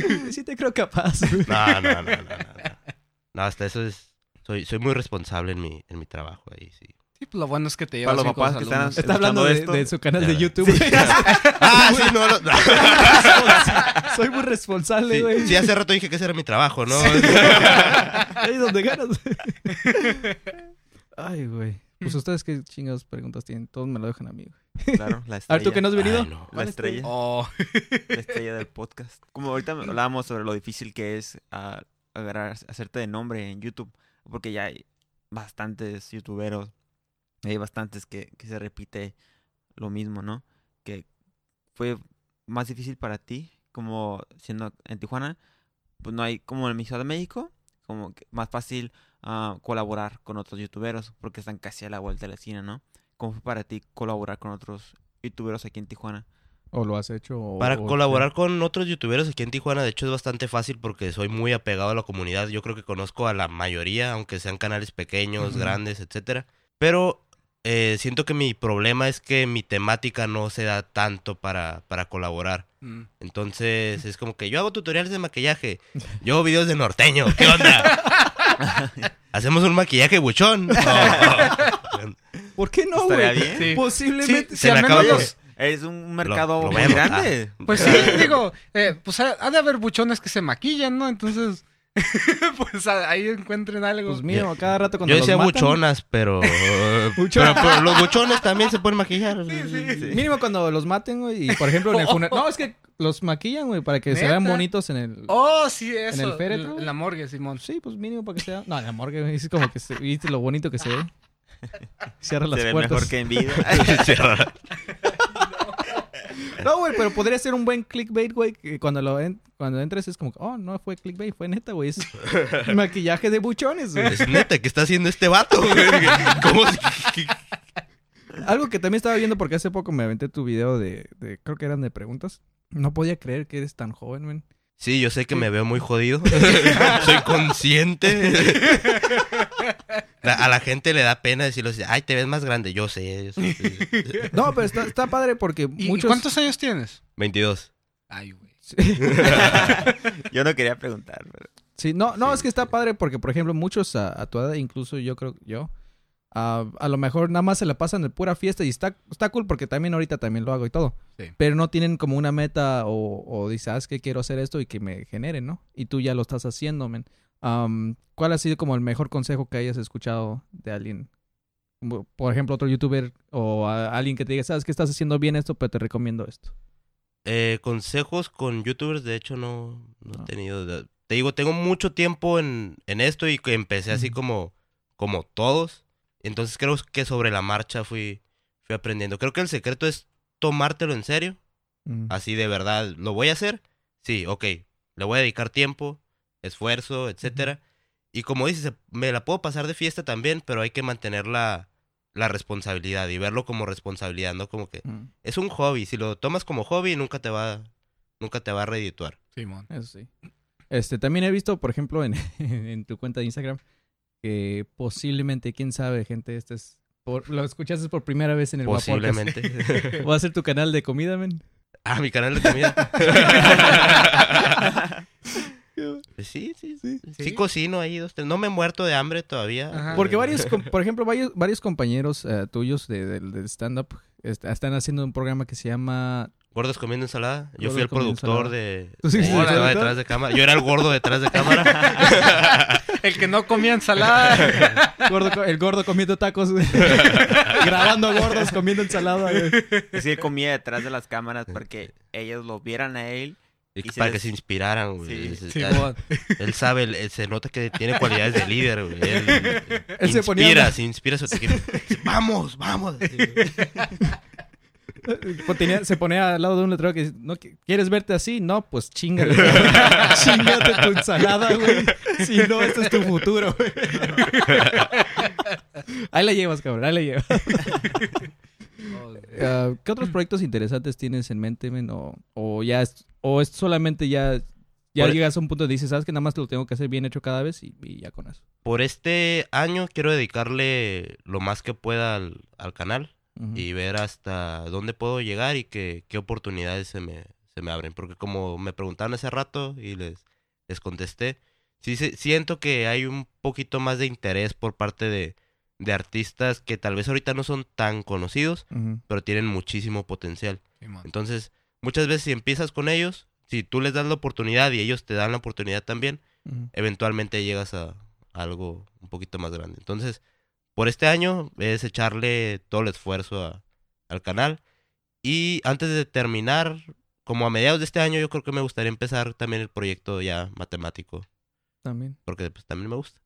<laughs> Sí te creo capaz. No, no, no, no, no, no. Hasta eso es... Soy, soy muy responsable en mi, en mi trabajo ahí, sí. Sí, pues lo bueno es que te llevas Para los bien con papás los que están alumnos. Está hablando de, su canal de. YouTube. <laughs> Ah, sí, no, no. <laughs> Soy muy responsable, Sí, güey. sí, hace rato dije que ese era mi trabajo, ¿no? Ahí donde ganas. Ay, güey. Pues ustedes qué chingados preguntas tienen. Todos me lo dejan a mí, güey. Claro, la A estrella. ver, ¿tú que no has venido? Ay, no. La estrella. Oh, <laughs> La estrella del podcast. Como ahorita hablábamos sobre lo difícil que es ah, agarrar, hacerte de nombre en YouTube. Porque ya hay bastantes youtuberos. Hay bastantes que, que se repite lo mismo, ¿no? Que fue más difícil para ti, como siendo en Tijuana. Pues no hay, como en mi Ciudad de México, como que más fácil ah, colaborar con otros youtuberos. Porque están casi a la vuelta de la esquina, ¿no? ¿Cómo fue para ti colaborar con otros youtuberos aquí en Tijuana? O lo has hecho. o- Para o- colaborar con otros youtuberos aquí en Tijuana, de hecho es bastante fácil porque soy muy apegado a la comunidad. Yo creo que conozco a la mayoría, aunque sean canales pequeños, grandes, etcétera. Pero eh, siento que mi problema es que mi temática no se da tanto para, para colaborar. mm. Entonces es como que yo hago tutoriales de maquillaje, yo hago videos de norteño, ¿qué onda? <laughs> ¿Hacemos un maquillaje buchón? <laughs> ¿Por qué no, güey? Sí. Posiblemente. Sí, Se sí, me al menos- Es un mercado lo muy vemos. grande. Pues sí, <laughs> digo, eh, pues ha, ha de haber buchones que se maquillan, ¿no? Entonces, <laughs> pues a- ahí encuentren algo. Pues mínimo, cada rato cuando Yo los decía matan, buchonas, pero, <laughs> pero, pero los buchones también se pueden maquillar. Sí. Mínimo cuando los maten, güey. Y por ejemplo, en el funeral. No, es que los maquillan, güey, para que se vean bonitos en el. Oh, sí, eso. el féretro? En la morgue, Simón. Sí, pues mínimo para que sea. No, en la morgue, güey. Es como que se... viste lo bonito que se ve. <laughs> Cierra las Se ve puertas. mejor que en vida. <laughs> <laughs> No, güey, pero podría ser un buen clickbait, güey. Que cuando lo en- cuando entres es como, que, oh, no fue clickbait, fue neta, güey. Es maquillaje de buchones, güey. Es neta, ¿qué está haciendo este vato? güey? ¿Cómo se- Algo que también estaba viendo porque hace poco me aventé tu video de, de- creo que eran de preguntas. No podía creer que eres tan joven, güey. Sí, yo sé que me veo muy jodido. <laughs> Soy consciente. A la gente le da pena decirlo así, ay, te ves más grande. Yo sé. yo. <laughs> No, pero está, está padre porque ¿Y, y muchos... cuántos años tienes? 22. Ay, güey. <laughs> Yo no quería preguntar, pero Sí, no, no, Sí, es que está padre porque, por ejemplo, muchos a, a tu edad, incluso yo creo yo, ah, a lo mejor nada más se la pasan de pura fiesta y está, está cool porque también ahorita también lo hago y todo. Sí. Pero no tienen como una meta o, o dices, ¿sabes que quiero hacer esto y que me genere, ¿no? Y tú ya lo estás haciendo, men. Am, ¿Cuál ha sido como el mejor consejo que hayas escuchado de alguien? Por ejemplo, otro youtuber o a- alguien que te diga, ¿sabes que estás haciendo bien esto, pero te recomiendo esto? Eh, consejos con youtubers, de hecho, no, no No. he tenido. de- Te digo, tengo mucho tiempo en, en esto y que empecé así como, como todos. Entonces creo que sobre la marcha fui, fui aprendiendo. Creo que el secreto es tomártelo en serio. Mm. Así de verdad, ¿lo voy a hacer? Sí, ok. Le voy a dedicar tiempo, esfuerzo, etcétera. Y como dices, me la puedo pasar de fiesta también, pero hay que mantener la, la responsabilidad y verlo como responsabilidad, no como que Mm, es un hobby. Si lo tomas como hobby, nunca te va, nunca te va a redituar. Simón. Eso sí. Este, también he visto, por ejemplo, en, <laughs> en tu cuenta de Instagram, que posiblemente, quién sabe, gente, este es... Por, lo escuchaste por primera vez en el. Posiblemente. <laughs> ¿Va a ser tu canal de comida, men? ah, mi canal de comida. <laughs> Sí, sí, sí, Sí. sí. cocino ahí dos, tres. No me he muerto de hambre todavía. Ajá. Porque varios, por ejemplo, varios, varios compañeros eh, tuyos de- stand-up este, están haciendo un programa que se llama... Gordos comiendo ensalada. Yo Gordos fui el productor ensalada. de. ¿Tú sí estaba productor? detrás de cámara. Yo era el gordo detrás de cámara. <laughs> El que no comía ensalada. <laughs> Gordo el gordo comiendo tacos, güey. <laughs> grabando gordos comiendo ensalada. güey. Es que él comía detrás de las cámaras para que ellos lo vieran a él. Y Y se para que se inspiraran, güey. Sí, Es- Simón. Él sabe, él- él se nota que tiene cualidades de líder, güey. Él, Él se ponía- inspira, se inspira a su equipo. Vamos, vamos. Tenía- se ponía al lado de un letrero que dice, ¿no, qui- ¿quieres verte así? No, pues chingale. <laughs> Chingate tu ensalada, güey. Si no, este es tu futuro, güey. <laughs> Ahí la llevas, cabrón, ahí la llevas. <laughs> Ah, ¿Qué otros proyectos interesantes tienes en mente, men? O, o ya es, o es solamente ya, ya Por- llegas a un punto de dices, ¿sabes que nada más te lo tengo que hacer bien hecho cada vez? Y, y ya con eso. Por este año quiero dedicarle lo más que pueda al, al canal Y ver hasta dónde puedo llegar y que, qué oportunidades se me, se me abren. Porque como me preguntaron hace rato y les, les contesté, sí se- siento que hay un poquito más de interés por parte de, de artistas que tal vez ahorita no son tan conocidos, pero tienen muchísimo potencial. Entonces, muchas veces si empiezas con ellos, si tú les das la oportunidad y ellos te dan la oportunidad también, eventualmente llegas a algo un poquito más grande. Entonces, por este año es echarle todo el esfuerzo a- al canal. Y antes de terminar, como a mediados de este año, yo creo que me gustaría empezar también el proyecto ya matemático, También. porque pues, también me gusta.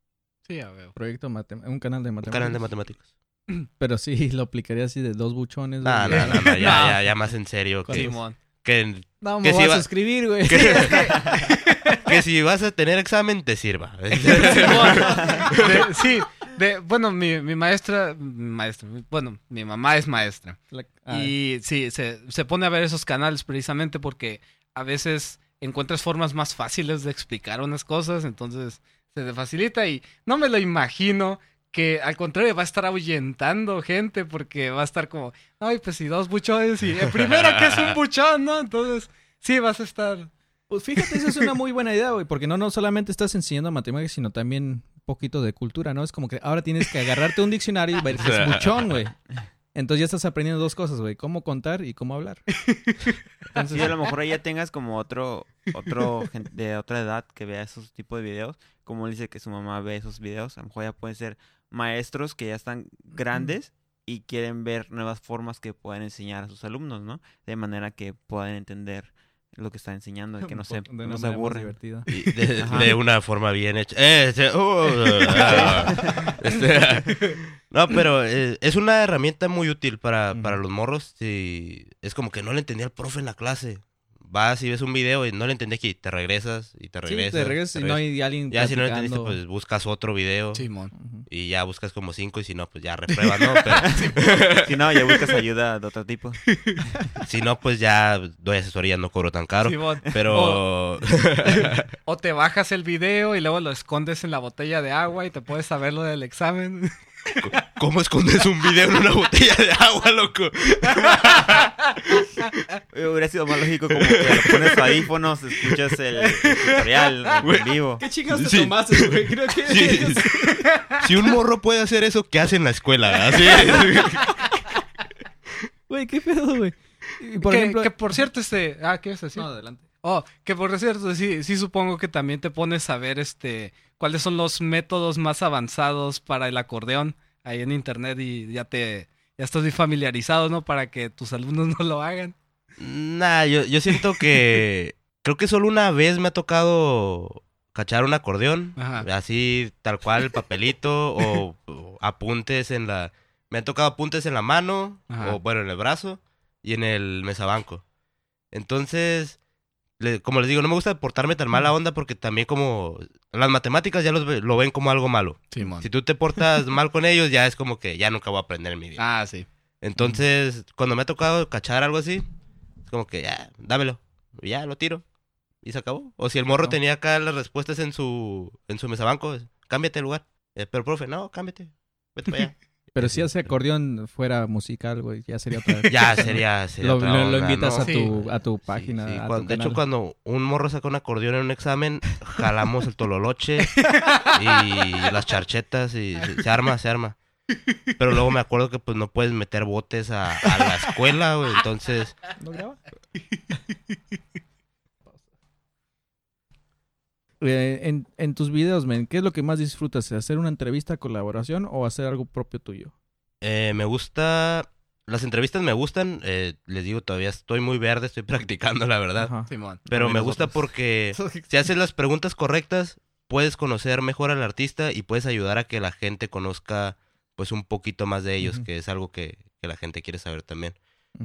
Sí, ya veo. Proyecto, matem- un canal de Un matemáticas. canal de matemáticas. <clears throat> Pero sí, <laughs> lo aplicaría así de dos buchones. No, no, no, no, ya, No. <laughs> ya, ya más en serio. Que, Simón. que, No, Que me sí voy a va- suscribir, güey. que, <laughs> que si vas a tener examen, te sirva. Sí, de, bueno, mi, mi maestra, maestra, bueno, mi mamá es maestra. La- ah, Y sí, se, se pone a ver esos canales precisamente porque a veces encuentras formas más fáciles de explicar unas cosas, entonces se te facilita y no me lo imagino que al contrario va a estar ahuyentando gente porque va a estar como, ay, pues si dos buchones y el primero que es un <laughs> buchón, ¿no? Entonces, sí, vas a estar... Pues fíjate, esa es una muy buena idea, güey, porque no, no solamente estás enseñando matemáticas, sino también poquito de cultura, ¿no? Es como que ahora tienes que agarrarte un diccionario y ver que es <laughs> buchón, güey. Entonces ya estás aprendiendo dos cosas, güey, cómo contar y cómo hablar. Entonces, Sí, a lo mejor ahí ya tengas como otro, otro de otra edad que vea esos tipos de videos. Como él dice que su mamá ve esos videos, a lo mejor ya pueden ser maestros que ya están grandes y quieren ver nuevas formas que puedan enseñar a sus alumnos, ¿no? De manera que puedan entender lo que está enseñando y que <laughs> no se, de no se divertida. Y <laughs> de, de una forma bien hecha. Eh, este, uh, ah, este, <laughs> no, pero eh, es una herramienta muy útil para, para los morros. Si es como que no le entendía al profe en la clase. Vas y ves un video y no le entendí aquí, te regresas y te Sí, regresas. te regresas y no hay alguien Ya si no le entendiste, pues buscas otro video Simón. Y ya buscas como cinco y si no, pues ya repruebas, ¿no? <laughs> Pero Si no, ya buscas ayuda de otro tipo. <laughs> si no, pues ya doy asesoría, no cobro tan caro. Simón. Pero <laughs> O te bajas el video y luego lo escondes en la botella de agua y te puedes saber lo del examen. ¿Cómo escondes un video en una botella de agua, loco? Hubiera sido más lógico como que pones audífonos, escuchas el, el tutorial en vivo. ¿Qué chingados te Sí. tomaste, güey? Creo que... Sí. <laughs> Si un morro puede hacer eso, ¿qué hace en la escuela? Así. Güey, ¿qué pedo, güey? Y por que, ejemplo... que por cierto, este. Ah, ¿qué vas a decir? No, adelante. Oh, que por cierto, sí, sí supongo que también te pones a ver este cuáles son los métodos más avanzados para el acordeón ahí en internet y ya te ya estás bien familiarizado, ¿no? Para que tus alumnos <laughs> no lo hagan. Nah, yo, yo siento que. <laughs> Creo que solo una vez me ha tocado cachar un acordeón. Ajá. Así, tal cual, papelito <laughs> o, o apuntes en la. Me han tocado apuntes en la mano, Ajá. o bueno, en el brazo y en el mesabanco. Entonces, le- como les digo, no me gusta portarme tan mala onda porque también, como. Las matemáticas ya los lo ven como algo malo. Si tú te portas mal con ellos, ya es como que ya nunca voy a aprender en mi vida. Ah, sí. Entonces, cuando me ha tocado cachar algo así, es como que ya, dámelo. Ya, lo tiro. Y se acabó. O si el morro No. tenía acá las respuestas en su, en su mesabanco, es, cámbiate de lugar. Eh, pero, profe, no, cámbiate. Vete para allá. <laughs> Pero si ese acordeón fuera musical, güey, ya sería otra <laughs> ya, sería, sería Lo, otra lo- lo onda, invitas ¿no? a, tu, a tu página. sí. a tu Cuando- de hecho, cuando un morro saca un acordeón en un examen, jalamos el tololoche y las charchetas y se, se arma, se arma. Pero luego me acuerdo que pues no puedes meter botes a, a la escuela, güey. Entonces, ¿No graba? Eh, en, en tus videos, men, ¿qué es lo que más disfrutas? ¿Hacer una entrevista, colaboración o hacer algo propio tuyo? Eh, me gusta. Las entrevistas me gustan. eh, les digo, todavía estoy muy verde, estoy <laughs> practicando, la verdad. Ajá. Simón. Pero me gusta porque <laughs> si haces las preguntas correctas, puedes conocer mejor al artista y puedes ayudar a que la gente conozca pues un poquito más de ellos, que es algo que, que la gente quiere saber también.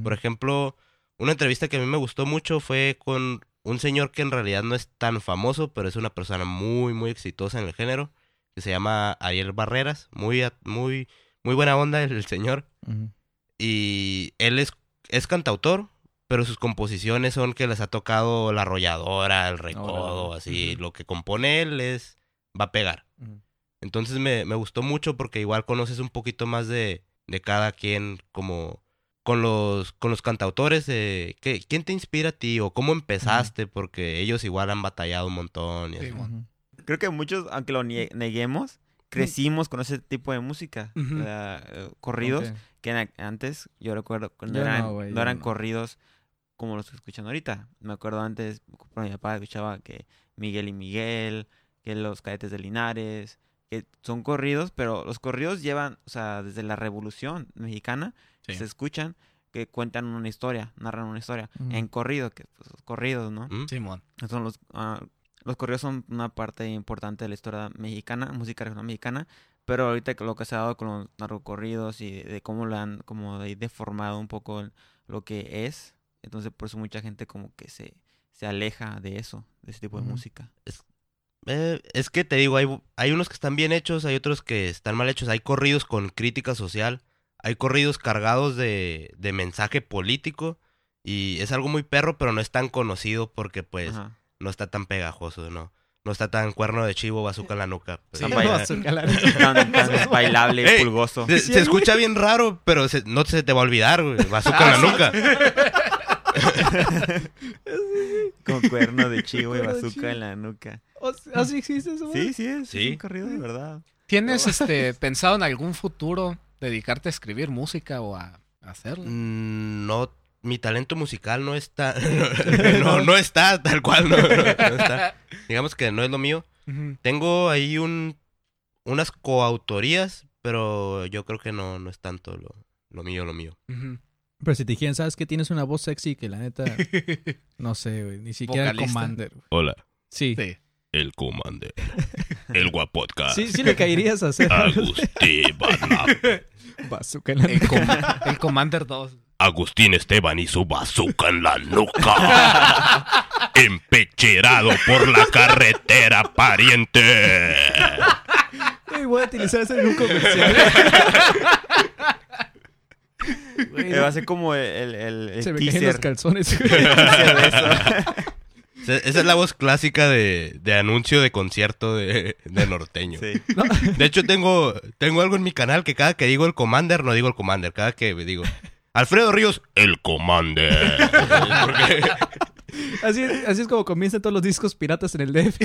Por ejemplo, una entrevista que a mí me gustó mucho fue con un señor que en realidad no es tan famoso, pero es una persona muy, muy exitosa en el género, que se llama Ariel Barreras. Muy, muy, muy buena onda el, el señor. Y él es, es cantautor, pero sus composiciones son que les ha tocado la arrolladora, el recodo, Órale. así. Lo que compone él es, va a pegar. Entonces me, me gustó mucho porque igual conoces un poquito más de, de cada quien, como con los, con los cantautores, de ¿qué- ¿quién te inspira a ti? O cómo empezaste, porque ellos igual han batallado un montón. Y así. Creo que muchos, aunque lo nie- neguemos, crecimos con ese tipo de música. Sea, eh, corridos, Ok. que antes, yo recuerdo, cuando Yo no, eran, no eran no. corridos como los que escuchan ahorita. Me acuerdo antes, mi papá escuchaba que Miguel y Miguel, que los cadetes de Linares, que son corridos, pero los corridos llevan, o sea, desde la revolución mexicana, Sí. se escuchan que cuentan una historia, narran una historia. En corrido, que pues, corridos, ¿no? ¿Mm? Simón. Son los, ah, los corridos son una parte importante de la historia mexicana, música regional mexicana, pero ahorita que lo que se ha dado con los narcocorridos y de, de cómo lo han como de- deformado un poco el- lo que es, entonces por eso mucha gente como que se, se aleja de eso, de ese tipo de música. Eh, es que te digo, hay, hay unos que están bien hechos, hay otros que están mal hechos. Hay corridos con crítica social, hay corridos cargados de, de mensaje político. Y es algo muy perro, pero no es tan conocido porque pues Ajá. no está tan pegajoso, ¿no? No está tan cuerno de chivo, bazooka en la nuca. Sí, Tan, no, baila- <laughs> tan- tan <laughs> bailable y pulgoso. Se, Sí, escucha bien raro, pero se- no se te va a olvidar, güey. Bazooka en la nuca. <laughs> Con cuerno de chivo y bazooka chivo. en la nuca. O sea, ¿Así existe eso? Sí, sí, es, Sí. es un corrido de verdad. ¿Tienes este pensado en algún futuro dedicarte a escribir música o a, a hacerlo? Mm, No, mi talento musical no está. <laughs> no, no está tal cual, no, no, no está. Digamos que no es lo mío. Tengo ahí un unas coautorías, pero yo creo que no, no es tanto lo, lo mío, lo mío. Pero si te dijeran, ¿sabes que Tienes una voz sexy que la neta, <laughs> no sé, güey, ni siquiera Vocalista. Commander. güey. Hola, Sí. Sí. El Commander. El Guapodcast. Sí, sí le caerías a hacer. Agustín Bazooka en la El, nuca. Com- <laughs> el Commander 2. Agustín Esteban y su bazooka en la nuca. Empecherado por la carretera, pariente. Voy a utilizar eso en un comercial. Güey, va a ser como el, el, el se me caen los calzones. <laughs> el teaser de eso. <laughs> Esa es la voz clásica de, de anuncio de concierto de, de norteño. Sí. De hecho, tengo, tengo algo en mi canal que cada que digo el Commander, no digo el Commander. Cada que digo Alfredo Ríos, el Commander. Porque- <laughs> Así, así es como comienzan todos los discos piratas en el DF.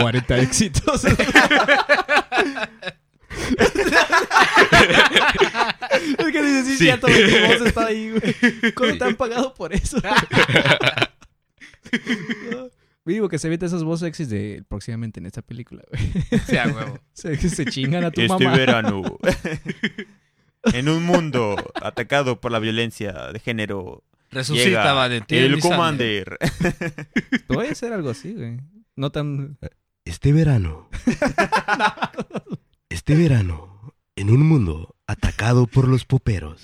40 <laughs> éxitos. <laughs> es que dices, sí, Sí. cierto, voz está ahí, güey. ¿Cómo te han pagado por eso? <laughs> Digo que se vete esas voces sexys de próximamente en esta película, güey. <laughs> Sí, a huevo. <laughs> Se, se chingan a tu Este mamá. verano, en un mundo atacado por la violencia de género, Resucita Valentín. el Elizalde. Commander. Puede ser algo así, güey. No tan... Este verano. Este verano, en un mundo atacado por los poperos.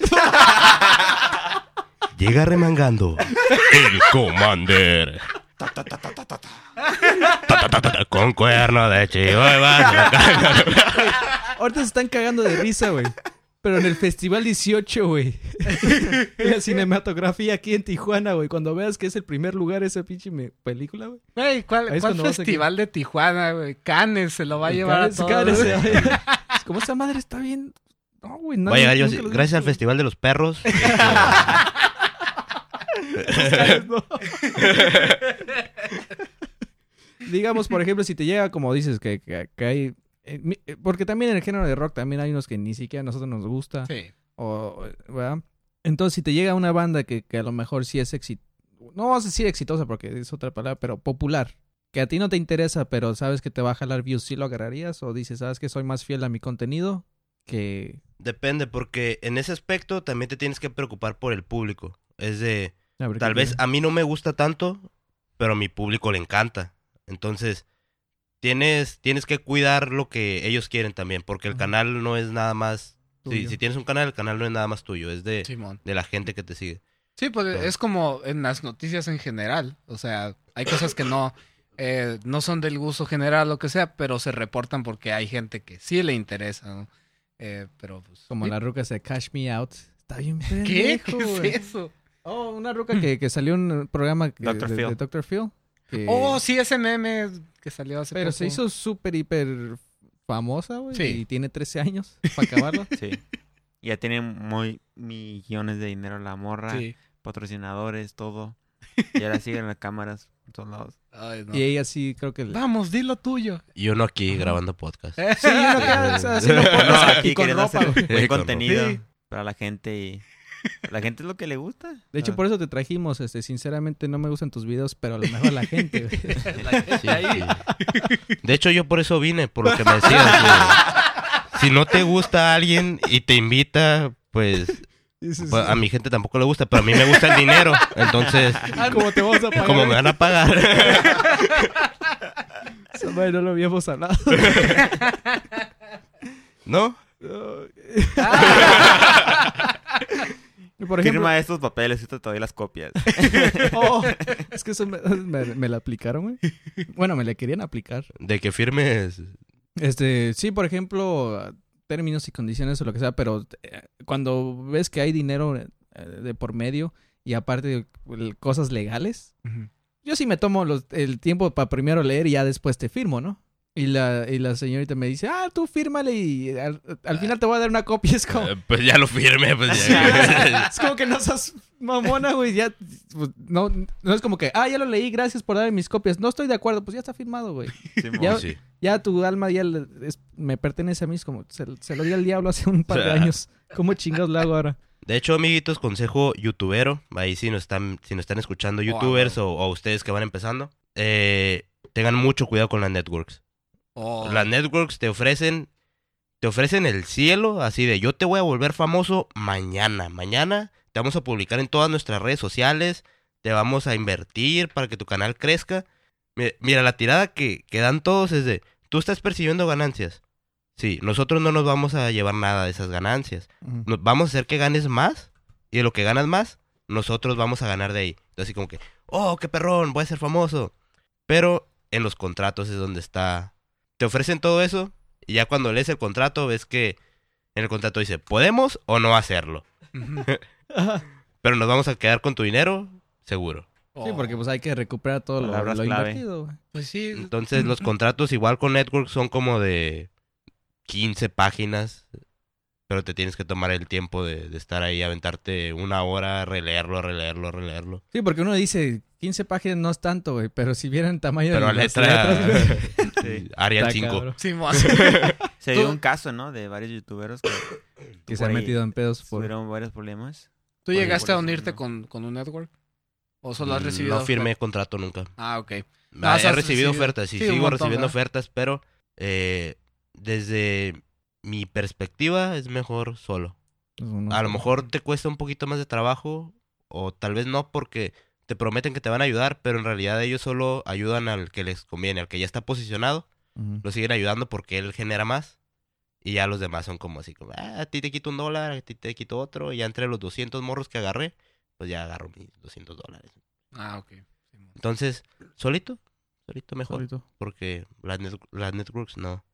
Llega remangando el Commander. Ta, ta, ta, ta, Con cuerno de chivo Ahorita se están cagando de risa, güey. Pero en el Festival 18, güey. <laughs> la cinematografía aquí en Tijuana, güey. Cuando veas que es el primer lugar esa pinche me- película, güey. Güey, ¿cuál, cuál festival de Tijuana, güey? Canes se lo va a llevar a Cállese, todos. cállese, güey. güey. Es como esa madre está bien. No, güey. Voy a llegar yo gracias al Festival de los Perros. <laughs> No. <laughs> Digamos, por ejemplo, si te llega, como dices, que, que- que hay. eh, eh, porque también en el género de rock también hay unos que ni siquiera a nosotros nos gusta. Sí. O, ¿verdad? Entonces, si te llega una banda que, que a lo mejor sí es exitosa, no vamos a decir exitosa porque es otra palabra, pero popular, que a ti no te interesa, pero sabes que te va a jalar views, ¿sí lo agarrarías? O dices, ¿sabes que soy más fiel a mi contenido? Que... Depende, porque en ese aspecto también te tienes que preocupar por el público. Es de, tal ¿qué vez a mí no me gusta tanto, pero a mi público le encanta. Entonces, tienes, tienes que cuidar lo que ellos quieren también, porque el Ujú. canal no es nada más... Si, si tienes un canal, el canal no es nada más tuyo, es de, Simón. de la gente que te sigue. Sí, pues es como en las noticias en general. O sea, hay cosas que no, eh, no son del gusto general, lo que sea, pero se reportan porque hay gente que sí le interesa, ¿no? Eh, pero pues... Como sí. la ruca de Cash Me Out. Está bien ¿Qué? pendejo, ¿Qué güey. es eso? Oh, una ruca que, que salió en un programa que- Dr. de, Phil. de Dr. Phil. que- Oh, sí, ese meme que salió hace Pero poco. se hizo súper, hiper famosa, güey. Sí. Y tiene 13 años <laughs> para acabarlo. Sí. Ya tiene muy millones de dinero la morra, Sí. patrocinadores, todo. Y ahora siguen las cámaras en todos lados. Ay, no. y ella sí creo que... Vamos, di lo tuyo. Y uno aquí grabando podcast. Sí, uno acá, o sea, haciendo No, podcast <laughs> aquí y con queriendo ropa, hacer güey. buen Con contenido Sí. para la gente y la gente es lo que le gusta. De hecho, por eso te trajimos, este, sinceramente no me gustan tus videos, pero a lo mejor la gente, güey. <laughs> La gente Sí, ahí. sí. De hecho, yo por eso vine, por lo que me decías. güey. <laughs> Si no te gusta alguien y te invita, pues, pues, a mi gente tampoco le gusta, pero a mí me gusta el dinero. Entonces, ¿Cómo te vamos a pagar? como me van a pagar. <laughs> No lo habíamos hablado. ¿No? Por ejemplo, Firma estos papeles y te doy las copias. <laughs> oh, <laughs> es que eso me, me, me la aplicaron, güey. Bueno, me la querían aplicar. De que firmes. Este, sí, por ejemplo, términos y condiciones o lo que sea, pero eh, cuando ves que hay dinero eh, de por medio y aparte cosas legales, yo sí me tomo los- el tiempo para primero leer y ya después te firmo, ¿no? Y la, y la señorita me dice, ah, tú fírmale y al, al final te voy a dar una copia. Es como, eh, Pues ya lo firme, pues ya. <laughs> es como que no seas mamona, güey. Ya, pues, no, no es como que, ah, ya lo leí, gracias por darme mis copias. No estoy de acuerdo, pues ya está firmado, güey. Simón. Ya- Sí. Ya tu alma ya le- es- me pertenece a mí, es como se, se lo di al diablo hace un par de <laughs> O sea. años. ¿Cómo chingados lo hago ahora? De hecho, amiguitos, consejo youtubero. Ahí si nos están, si nos están escuchando youtubers o, o ustedes que van empezando. eh, tengan mucho cuidado con las networks. Oh. Las networks te ofrecen, te ofrecen el cielo, así de yo te voy a volver famoso mañana. Mañana te vamos a publicar en todas nuestras redes sociales, te vamos a invertir para que tu canal crezca. Mi- Mira, la tirada que, que dan todos es de, tú estás percibiendo ganancias. Sí, nosotros no nos vamos a llevar nada de esas ganancias. Nos vamos a hacer que ganes más y de lo que ganas más, nosotros vamos a ganar de ahí. Entonces, así como que, oh, qué perrón, voy a ser famoso. Pero en los contratos es donde está. Te ofrecen todo eso y ya cuando lees el contrato ves que en el contrato dice, podemos o no hacerlo. <laughs> Pero nos vamos a quedar con tu dinero, seguro. Sí, porque pues hay que recuperar todo lo, Palabras lo clave. invertido, güey. Pues sí. Entonces <laughs> los contratos igual con Network son como de 15 páginas, pero te tienes que tomar el tiempo de, de estar ahí, aventarte una hora, releerlo, releerlo, releerlo. Sí, porque uno dice 15 páginas no es tanto, güey, pero si vieran tamaño Pero de a las letra letras, <laughs> Sí. Arial está 5. cabrón. Sí, mo- <laughs> Se dio un caso, ¿no? De varios youtuberos que, que se han metido en pedos por... tuvieron varios problemas. ¿Tú llegaste a unirte ¿no? con, con un network? ¿O solo has Mm, recibido? No firmé contrato nunca. Ah, ok. Ah, No, sea, he has recibido recibido- ofertas, sí, sí, sigo montón, recibiendo ¿verdad? ofertas, pero eh, desde mi perspectiva es mejor solo. pues, A lo mejor te cuesta un poquito más de trabajo, o tal vez no porque te prometen que te van a ayudar, pero en realidad ellos solo ayudan al que les conviene, al que ya está posicionado, lo siguen ayudando porque él genera más. Y ya los demás son como así, como, ah, a ti te quito un dólar, a ti te quito otro, y ya entre los 200 morros que agarré, pues ya agarro mis 200 dólares. Ah, ok. Entonces, solito, solito mejor, Solito. porque las, net- las networks no.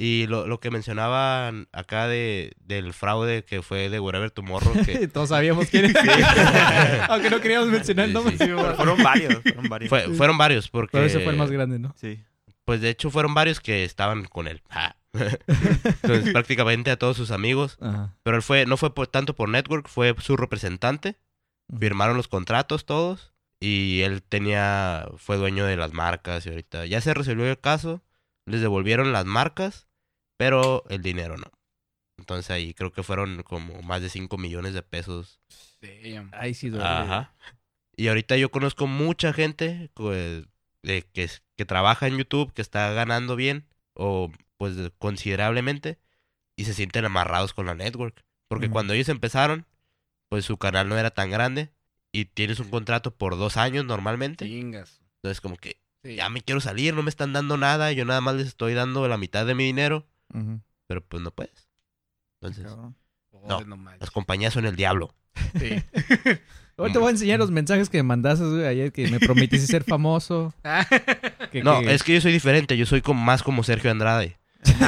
Y lo, lo que mencionaban acá de, del fraude que fue de Wherever Tomorrow, <laughs> que Todos sabíamos quién era. <laughs> Aunque no queríamos mencionar el Sí, nombre. sí. Fueron varios, fueron varios. fue- fueron varios, porque... Pero ese fue el más grande, ¿no? Sí. Pues de hecho fueron varios que estaban con él. <laughs> Entonces, prácticamente a todos sus amigos. Ajá. Pero él fue, no fue por, tanto por Network, fue su representante. Firmaron los contratos todos. Y él tenía, fue dueño de las marcas y ahorita ya se resolvió el caso. Les devolvieron las marcas, pero el dinero no. Entonces ahí creo que fueron como más de 5 millones de pesos. Damn. Ahí sí duele. Ajá. Y ahorita yo conozco mucha gente pues, de que, es- que trabaja en YouTube, que está ganando bien o pues de- considerablemente y se sienten amarrados con la network. Porque cuando ellos empezaron, pues su canal no era tan grande y tienes un contrato por dos años normalmente. Chingas. Entonces como que Sí. ya me quiero salir, no me están dando nada, yo nada más les estoy dando la mitad de mi dinero, Pero pues no puedes. Entonces. Joder, no. no las compañías son el diablo. Sí. <laughs> Ahora te voy a enseñar los mensajes que me mandaste güey, ayer que me prometiste ser famoso. <laughs> que- No, que- es que yo soy diferente, yo soy como, más como Sergio Andrade. <laughs>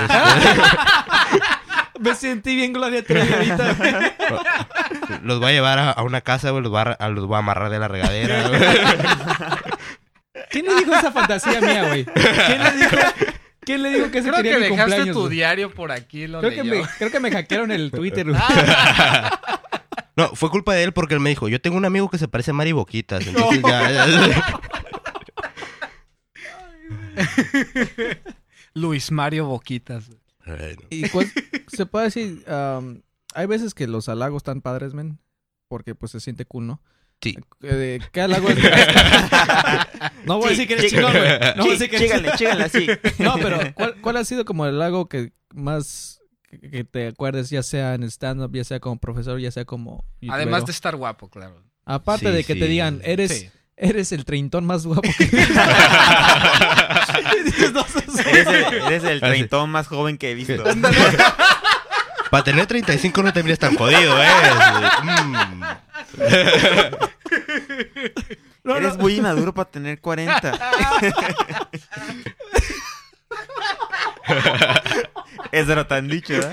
Me sentí bien Gloria Trevi ahorita. güey. Los voy a llevar a, a una casa, güey, los, voy a, a- los voy a amarrar de la regadera. güey. ¿Quién le dijo esa fantasía mía, güey? ¿Quién le dijo, ¿quién le dijo que se Creo quería que mi dejaste cumpleaños? tu güey? diario por aquí, lo Creo que, me, creo que me hackearon el <laughs> Twitter. güey. <laughs> No, fue culpa de él porque él me dijo, yo tengo un amigo que se parece a Mari Boquitas. Entonces ya, ya- <laughs> Luis Mario Boquitas. Y pues, se puede decir, hay veces que los halagos están padres, men, porque pues se siente cool, ¿no? Sí. Eh, ¿Qué halago es? <laughs> no voy a decir que eres chingón, güey. No voy a decir que eres... chíganle así. <laughs> No, pero ¿cuál, cuál ha sido como el halago que más que, te acuerdes, ya sea en stand-up, ya sea como profesor, ya sea como Además de estar guapo, claro. Aparte Sí, de que te digan, eres, Sí. eres el treintón más guapo que... <laughs> Dices, "No seas- Eres el, eres el Así. treintón más joven que he visto. Para tener 35 no te mires tan jodido, ¿eh? Mm. <laughs> No, Eres no. muy inmaduro para tener 40. <laughs> Eso no tan dicho, ¿verdad?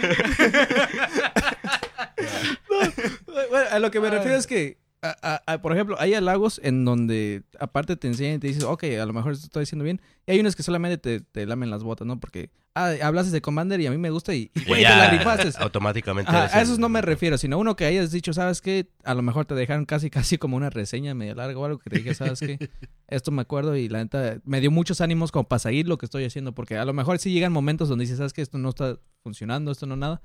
Bueno, a lo que me refiero es que, a- a- a- por ejemplo, hay halagos en donde aparte te enseñan y te dices, ok, a lo mejor esto estoy diciendo bien. Y hay unos que solamente te, te lamen las botas, ¿no? Porque, ah, hablaste de Commander y a mí me gusta y, y, Y güey, te ya la rifaste. <laughs> automáticamente. Ajá, a esos no me refiero, sino uno que hayas dicho, ¿sabes qué? A lo mejor te dejaron casi, casi como una reseña medio larga o algo que te dije, ¿sabes qué? <laughs> Esto me acuerdo y la neta me dio muchos ánimos como para seguir lo que estoy haciendo, porque a lo mejor sí llegan momentos donde dices, ¿sabes qué? Esto no está funcionando, esto no nada,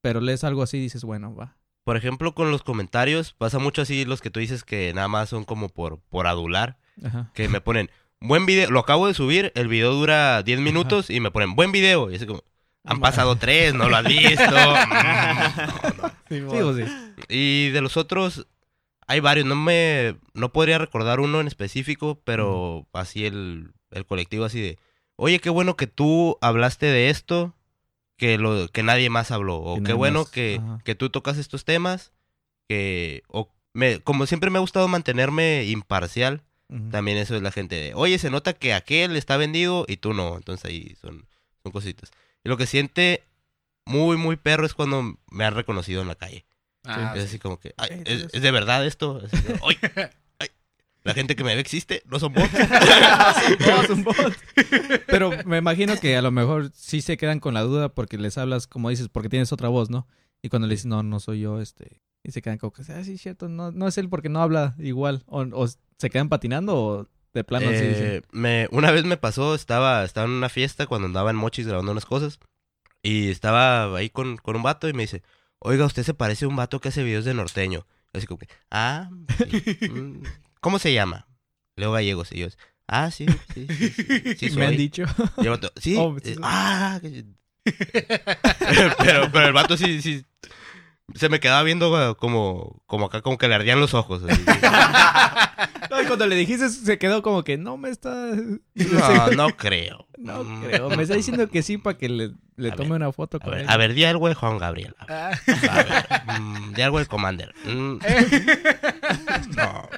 pero lees algo así y dices, bueno, va. Por ejemplo, con los comentarios, pasa mucho así los que tú dices que nada más son como por, por adular. Ajá. Que me ponen, buen video, lo acabo de subir, el video dura 10 minutos y me ponen, buen video. Y así como, han pasado tres, no lo has visto. <laughs> Mm, no, no. Sí, pues sí. Y de los otros, hay varios. No me, no podría recordar uno en específico, pero así el, el colectivo así de, oye, qué bueno que tú hablaste de esto, que lo, que nadie más habló. O qué bueno más, que, ajá. que tú tocas estos temas, que, o me, como siempre me ha gustado mantenerme imparcial, Ujú. también eso es la gente de, oye, se nota que aquel está vendido y tú no. Entonces ahí son, son cositas. Y lo que siente muy, muy perro es cuando me han reconocido en la calle. Ah, es sí. así como que, ay, ¿es, es de verdad esto? Así. <laughs> La gente que me ve existe, no son bots. Todos un bot. Pero me imagino que a lo mejor sí se quedan con la duda porque les hablas, como dices, porque tienes otra voz, ¿no? Y cuando le dices, no, no soy yo, este... Y se quedan como que, ah, sí, cierto, no, no es él porque no habla igual. O, o se quedan patinando o de plano Eh, me, una vez me pasó, estaba, estaba en una fiesta cuando andaba en Mochis grabando unas cosas. Y estaba ahí con, con un vato y me dice, oiga, usted se parece a un vato que hace videos de norteño. Así como que, ah, sí, <laughs> mm, ¿cómo se llama? Leo Gallegos. Y yo, ah, sí, sí, sí, sí, sí <laughs> me han soy". dicho. Y el vato, sí, <laughs> Oh, eh, ah, <laughs> pero, pero el vato sí, sí, se me quedaba viendo güey, como, como acá, como que le ardían los ojos. así. No, y cuando le dijiste, se quedó como que no me está. No, no creo. No Mm. creo. Me está diciendo que sí para que le, tome ver, una foto A ver, él. a ver, di algo de Juan Gabriel. A ver, Ah, a ver, mm, di algo del Commander. Mm. <laughs> No.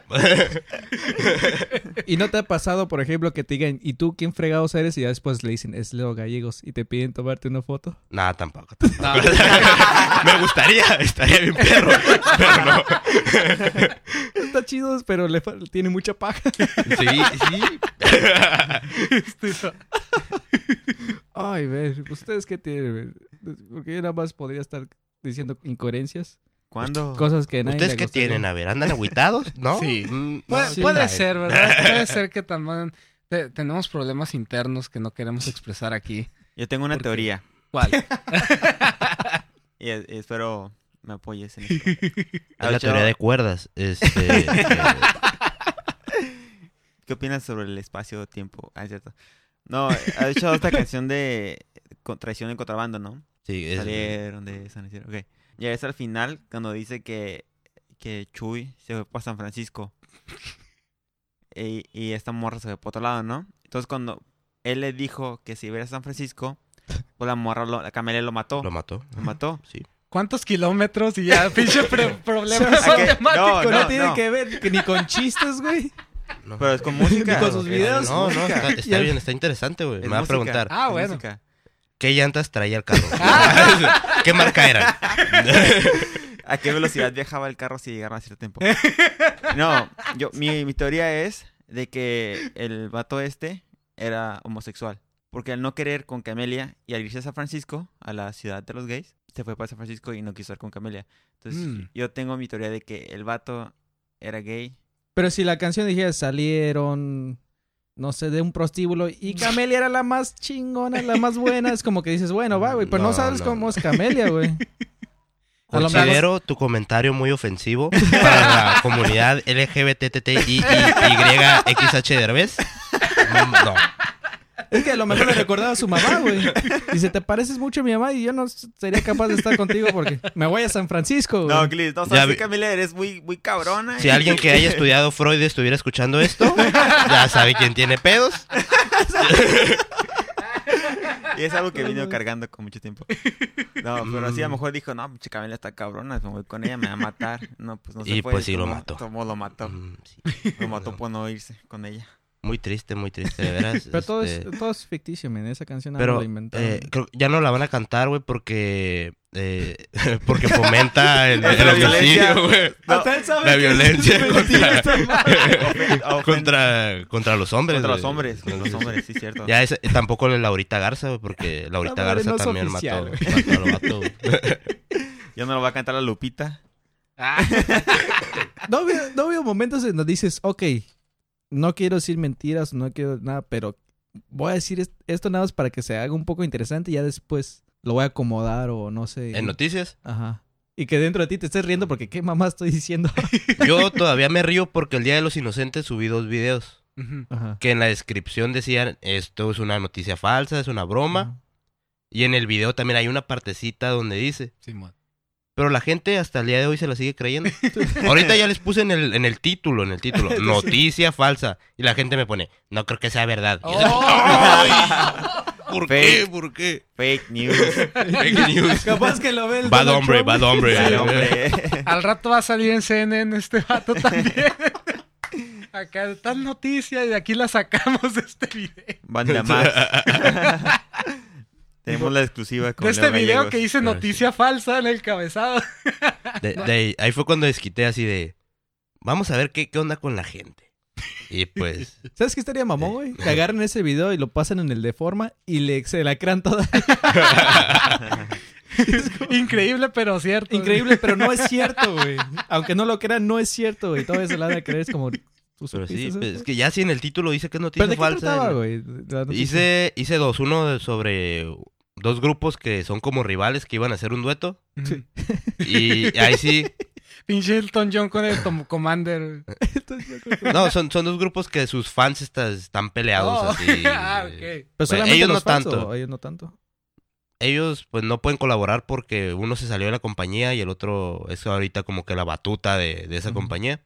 Y no te ha pasado, por ejemplo, que te digan, ¿y tú quién fregados eres? Y ya después le dicen, es Leo Gallegos. Y te piden tomarte una foto. Nada, tampoco. tampoco. <laughs> Me gustaría, estaría bien perro, pero no. Está chido, pero le tiene mucha paja. Sí, sí. <laughs> Ay, ver, ¿ustedes qué tienen? Porque yo nada más podría estar diciendo incoherencias. ¿Cuándo? Cosas que nadie ¿Ustedes qué tienen? A ver, ¿andan agüitados? ¿No? Sí. Mm, puede no, sí. puede Ay, ser, ¿verdad? <laughs> Puede ser que también te- tenemos problemas internos que no queremos expresar aquí. Yo tengo una teoría ¿Cuál? <laughs> y, y espero me apoyes en esto. <laughs> Es la teoría de cuerdas. Este, eh, ¿Qué opinas sobre el espacio-tiempo? Ah, es cierto. No, ha hecho esta canción de traición en contrabando, ¿no? sí, es- Salieron de San Isidro. Ok. Ya es al final cuando dice que, que Chuy se fue para San Francisco. <laughs> Y, y esta morra se fue para otro lado, ¿no? Entonces cuando él le dijo que si iba a San Francisco, pues la morra, lo, la Camelia lo mató. lo Lo, mató. mató. <laughs> Sí. ¿Cuántos kilómetros y ya <laughs> pinche problemas matemáticos? No, no, no, tiene no. que ver que ni con chistes, güey. No. Pero es con <laughs> música. Con sus videos. No, no, está, bien, está <laughs> interesante, güey. Me va a preguntar, Ah, bueno. música. ¿qué llantas traía el carro? <laughs> ¿Qué marca eran? ¿A qué velocidad viajaba el carro si llegara a cierto tiempo? No, yo, mi, mi teoría es de que el vato este era homosexual. Porque al no querer con Camelia y al irse a San Francisco, a la ciudad de los gays, se fue para San Francisco y no quiso estar con Camelia. Entonces, Mm. yo tengo mi teoría de que el vato era gay. Pero si la canción dijera salieron, no sé, de un prostíbulo y <laughs> Camelia era la más chingona, la más buena, es como que dices, bueno, va, güey, pero no, No, sabes no, cómo es Camelia, güey. <laughs> Considero tu comentario muy ofensivo para la <laughs> comunidad LGBTTIYXH Derbez. No. Es que a lo mejor le recordaba a su mamá, güey. Dice, te pareces mucho a mi mamá y yo no sería capaz de estar contigo porque me voy a San Francisco, güey. No, Glis, no Ya sabes vi- que Camelia eres muy, muy cabrona. Si alguien que haya estudiado Freud estuviera escuchando esto, ya sabe quién tiene pedos. Y es algo que vino cargando con mucho tiempo. No, pero así a lo mejor dijo, no, pinche Camelia está cabrona, me voy con ella, me va a matar. No, pues no se Y fue. pues sí lo mató. tomó, lo mató. Mm, sí. Lo mató por no irse con ella. Muy triste, muy triste, de <laughs> veras. Pero todo, este, es, todo es ficticio, men. Esa canción no Pero la inventaron. eh, creo que ya no la van a cantar, güey, porque eh, <laughs> porque <laughs> fomenta el, La el violencia. homicidio, güey. La violencia contra, contra, contra los hombres. contra los hombres, contra los hombres, sí, cierto. Ya es, tampoco la Laurita Garza, güey, porque Laurita madre Garza no también oficial, mató, mató, lo mató. Ya no lo va a cantar la Lupita. Ah, No veo, no veo momentos en donde dices, ok, no quiero decir mentiras, no quiero nada, pero voy a decir est- esto nada más para que se haga un poco interesante y ya después lo voy a acomodar o no sé. En noticias, Ajá. Y que dentro de ti te estés riendo porque qué mamá estoy diciendo. <laughs> yo todavía me río porque el Día de los Inocentes subí dos videos. Ajá. que en la descripción decían esto es una noticia falsa, es una broma. Y en el video también hay una partecita donde dice, Simón. Pero la gente hasta el día de hoy se la sigue creyendo. <laughs> Ahorita ya les puse en el, en el título, en el título, <laughs> noticia falsa. Y la gente me pone, no creo que sea verdad. Y yo, Oh. "Ay, <laughs> ¿Por qué? Fake. ¿Por qué? Fake news. Fake news. Capaz que lo ve el Bad hombre, Trump. bad hombre. Al rato va a salir en CNN este vato también. Acá tal noticia y de aquí la sacamos de este video. Banda más. Tenemos la exclusiva con De este Leo video Gallegos. que hice Pero noticia falsa en el cabezado. De- de ahí, ahí fue cuando desquité así de, vamos a ver qué, qué onda con la gente. Y pues, <laughs> ¿Sabes qué estaría mamón, güey? Que agarren ese video y lo pasan en el de forma y le, se la crean toda. <laughs> <laughs> Increíble, pero cierto. Increíble, pero no es cierto, güey. Aunque no lo crean, no es cierto, güey. Todavía se la van a creer, es como... ¿tú pero sí, pues, es que ya si en el título dice que es ¿Pero noticia qué falsa. trataba, ¿no? güey? La noticia. Hice, hice dos. Uno sobre dos grupos que son como rivales que iban a hacer un dueto. Sí. Y ahí sí. <laughs> Pinche Elton John con el Tom Commander. No, son, son dos grupos que sus fans está- están peleados Oh, así. <laughs> ah, ok. Pero Bueno, solamente ellos los no fans, tanto. ¿o ellos no tanto. Ellos pues no pueden colaborar porque uno se salió de la compañía y el otro es ahorita como que la batuta de, de esa Ujú. compañía.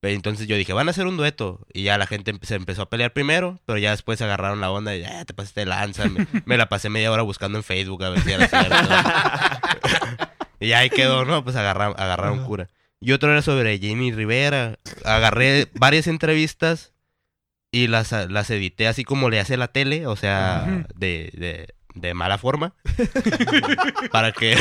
Pero entonces yo dije, van a hacer un dueto. Y ya la gente se empezó a pelear primero, pero ya después agarraron la onda y "Ah, te pasaste de lanza. Me, me la pasé media hora buscando en Facebook a ver si era cierto. <laughs> y ahí quedó, ¿no? Pues agarra- agarraron cura. Y otro era sobre Jenny Rivera. Agarré varias entrevistas y las, las edité así como le hace la tele, o sea, de, de mala forma. <laughs> para que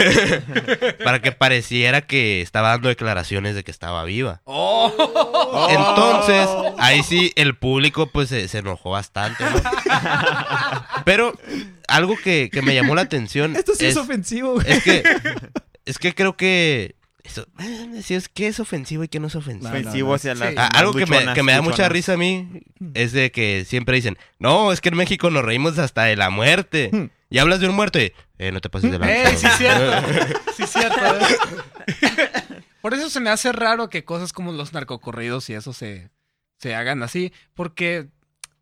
<laughs> para que pareciera que estaba dando declaraciones de que estaba viva. Oh. Entonces, ahí sí el público pues se, se enojó bastante, ¿no? Pero algo que, que me llamó la atención Esto sí es, es, ofensivo, güey. es que es que creo que eso, eh, si es que es ofensivo y que no es ofensivo. Hacia Sí. Ah, algo que me, que me da mucha risa a mí es de que siempre dicen, no, es que en México nos reímos hasta de la muerte. Y hablas de un muerto y, eh, no te pases de Eh, lanza. sí, <laughs> cierto. Sí, cierto. ¿eh? <laughs> Por eso se me hace raro que cosas como los narcocorridos y eso se, se hagan así. Porque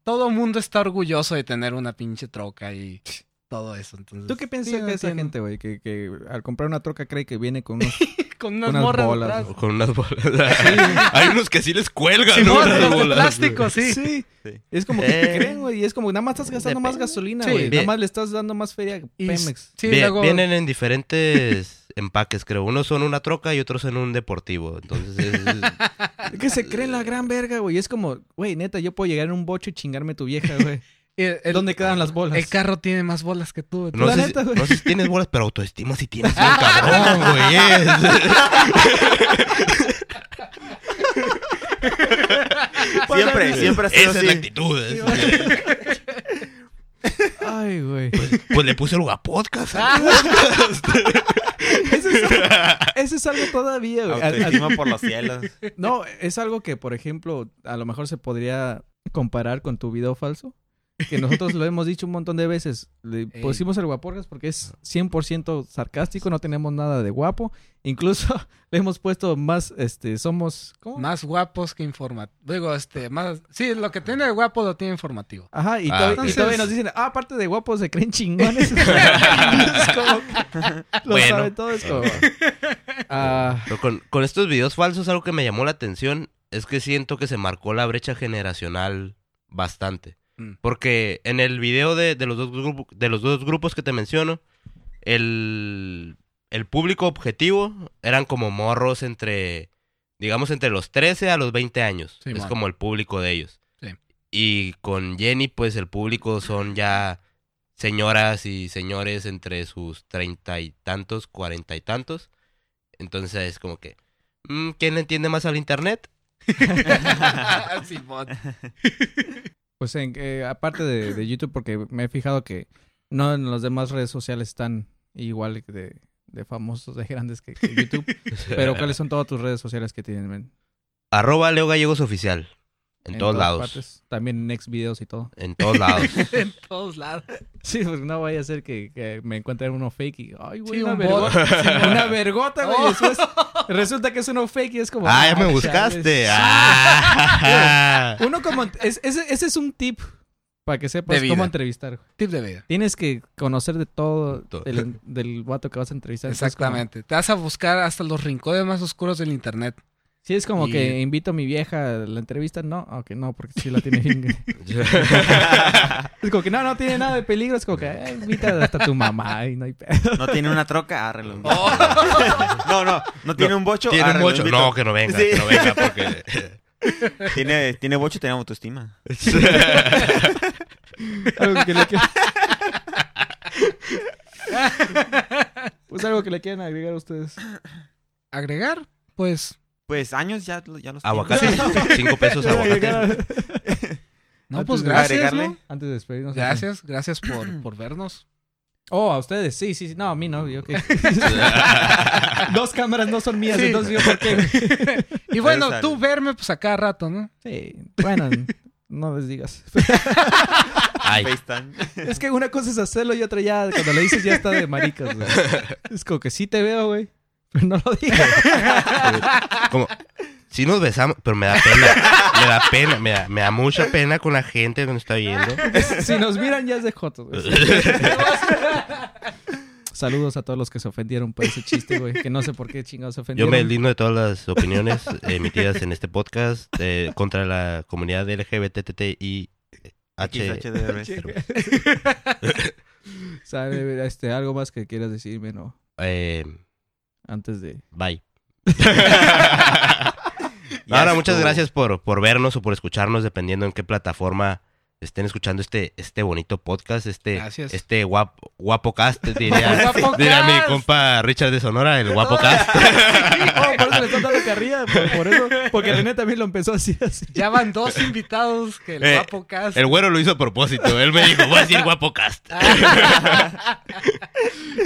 todo mundo está orgulloso de tener una pinche troca y todo eso. Entonces, ¿Tú qué piensas sí, de esa entiendo. gente, güey? Que, que al comprar una troca cree que viene con <laughs> unos... Con unas, Unas morras bolas, atrás. Con unas bolas. <laughs> Hay unos que sí les cuelgan, Sí, ¿no? los de bolas. plástico, sí. Sí. Sí. Es como que Eh. te creen, güey. Y es como, nada más estás gastando más gasolina, Sí, güey. Nada más le estás dando más feria a Pemex. sí, luego- Vienen en diferentes <laughs> empaques, creo. Unos son una troca y otros en un deportivo. Entonces, es- Es <laughs> que se creen la gran verga, güey. Es como, güey, neta, yo puedo llegar en un bocho y chingarme tu vieja, güey. El, el- ¿Dónde quedan las bolas? el carro tiene más bolas que tú. no, La sé, neta, si, güey. no sé si tienes bolas, pero autoestima sí tienes bien <laughs> cabrón, güey. <laughs> Siempre, siempre ha sido Esa es la actitud. es- Ay, güey. Pues le puse el podcast. Eso es, <laughs> eso es algo todavía, güey. Al- al- Autoestima por los cielos. No, es algo que, por ejemplo, a lo mejor se podría comparar con tu video falso. Que nosotros lo hemos dicho un montón de veces. Le pusimos el guaporgas porque es 100% sarcástico, no tenemos nada de guapo. Incluso <laughs> le hemos puesto más, este, somos... ¿Cómo? Más guapos que informativos. Digo, este, más. Sí, lo que tiene de guapo lo tiene informativo. Ajá, y, Ah, y todavía nos dicen, ah, aparte de guapos se creen chingones. <laughs> <laughs> Es como que lo Bueno. sabe todo, es como... Ah, Pero con, con estos videos falsos, algo que me llamó la atención es que siento que se marcó la brecha generacional bastante. Mm. Porque en el video de, de los, dos grupo- de los dos grupos que te menciono, el, el público objetivo eran como morros entre, digamos, entre los 13 a los 20 años. Sí, es como el público de ellos. Sí. Y con Jenny, pues el público son ya señoras y señores entre sus treinta y tantos, cuarenta y tantos. Entonces es como que, mm, ¿quién le entiende más al internet? <laughs> <laughs> Simón. <laughs> Pues en, eh, aparte de, de YouTube, porque me he fijado que no en las demás redes sociales están igual de, de famosos, de grandes que, que <laughs> YouTube. Pero ¿cuáles son todas tus redes sociales que tienen, men? Arroba Leo Gallegos Oficial. En, todos lados. partes. También en Next Videos y todo. En todos lados. <laughs> en todos lados. Sí, pues no vaya a ser que, que me encuentren uno fake y... Ay, güey, Sí, una un vergota. Sí, <laughs> una vergota, güey. Oh. Después resulta que es uno fake y es como... ah, ya me chales. buscaste. Ah. <laughs> Uno como... es- ese, ese es un tip para que sepas cómo entrevistar. Tip de vida. Tienes que conocer de todo Todo. del, del vato que vas a entrevistar. Como- Exactamente. Te vas a buscar hasta los rincones más oscuros del internet. Sí, es como Y- que invito a mi vieja a la entrevista. No, ok, no, porque sí la tiene bien. <laughs> <laughs> es como que no, no tiene nada de peligro. Es como que eh, invita hasta tu mamá y no hay pedo. No tiene una troca, arreglo. <laughs> Oh. No, no, no tiene un bocho, ¿Tiene un arre, lo bocho? invito. No, que no venga, Sí. que no venga porque... Tiene, tiene bocho, tiene autoestima. Algo que le quieran- pues algo que le quieran agregar a ustedes. Agregar, pues, Pues años ya, ya los tengo. Aguacate. <laughs> Cinco pesos aguacate. <laughs> No, Antes pues de gracias, agregarle. ¿no? Antes de despedirnos. Gracias, gracias por, <clears throat> por vernos. Oh, a ustedes, sí, sí, sí. No, a mí no, yo qué. <laughs> Dos cámaras no son mías, Sí. entonces yo por qué. Y bueno, sale. tú verme pues a cada rato, ¿no? Sí, bueno, no les digas. Ay, FaceTime. Es que una cosa es hacerlo y otra ya, cuando le dices ya está de maricas, güey. Es como que sí te veo, güey. <laughs> No lo digas. como... Sí nos besamos, pero me da pena. Me da pena, me da, me da mucha pena con la gente que nos está viendo. Si nos miran ya es de jotos, güey. Saludos a todos los que se ofendieron por ese chiste, güey. Que no sé por qué chingados se Yo ofendieron. me deslindo de todas las opiniones emitidas en este podcast eh, contra la comunidad LGBTTI. H. XHDR. ¿Sabe, este, algo más que quieras decirme, no? Eh, Antes de... bye. <laughs> <laughs> Ahora, muchas gracias por, por vernos o por escucharnos, dependiendo en qué plataforma estén escuchando este, este bonito podcast, este, Gracias. este guapo, guapo cast, <laughs> diría, Guapo diría mi compa Richard de Sonora, el guapo <laughs> cast. Oh, por eso le están dando carrilla, por, por eso. Porque René también lo empezó así, así. Ya van dos invitados que el Eh, guapo cast. El güero lo hizo a propósito, él me dijo, voy a decir guapo cast. <laughs>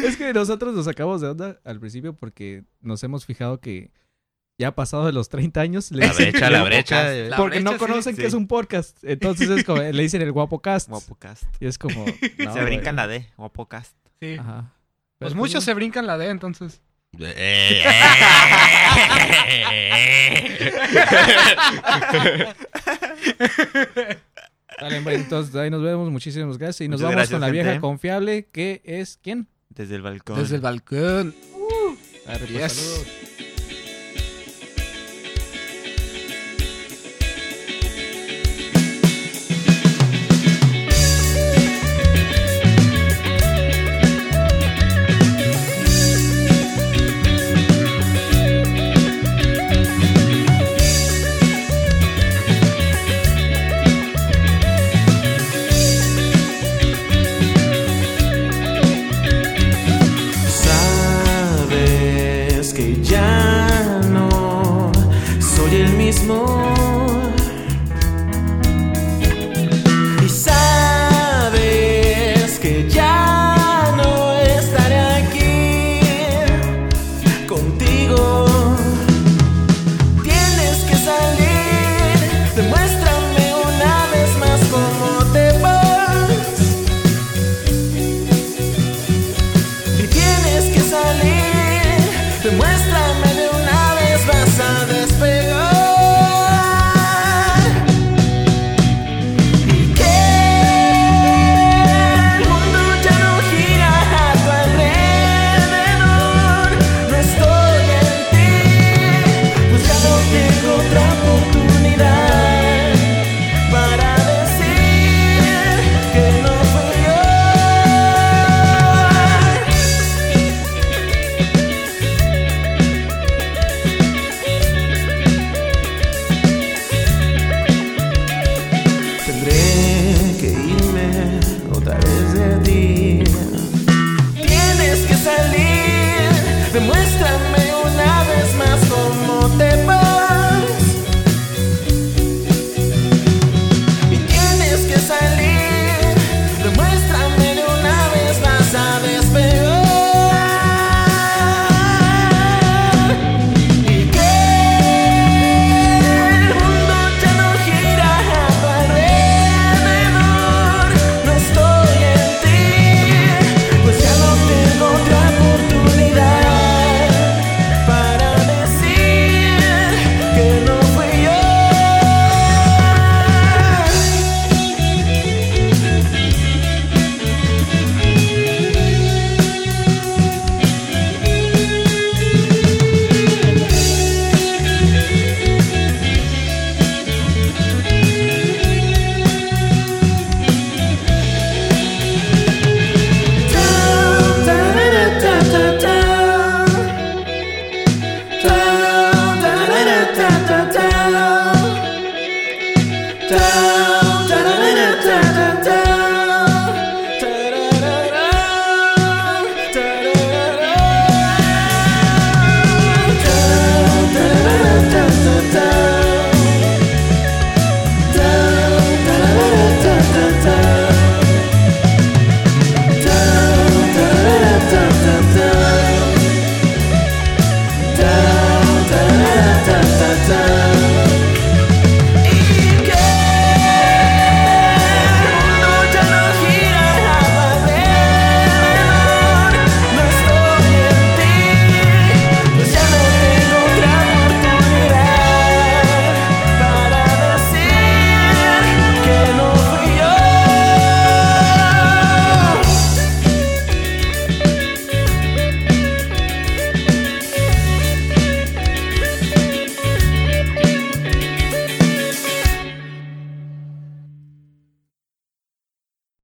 Es que nosotros nos sacamos de onda al principio porque nos hemos fijado que ya pasado de los 30 años le La brecha, la brecha. eh, La porque no brecha, sí, conocen sí. que es un podcast. Entonces es como, le dicen el guapo cast. Guapocast. Y es como. <laughs> no, se brincan la D. Guapocast. Sí. Ajá. Pues Pero, muchos no. se brincan la D, entonces. Eh, Dale, hombre, entonces ahí nos vemos. Muchísimas gracias. Y nos Muchas vamos gracias, con la vieja gente. confiable, que es ¿quién? Desde el balcón. Desde el balcón. Arre, pues, Yes. saludos.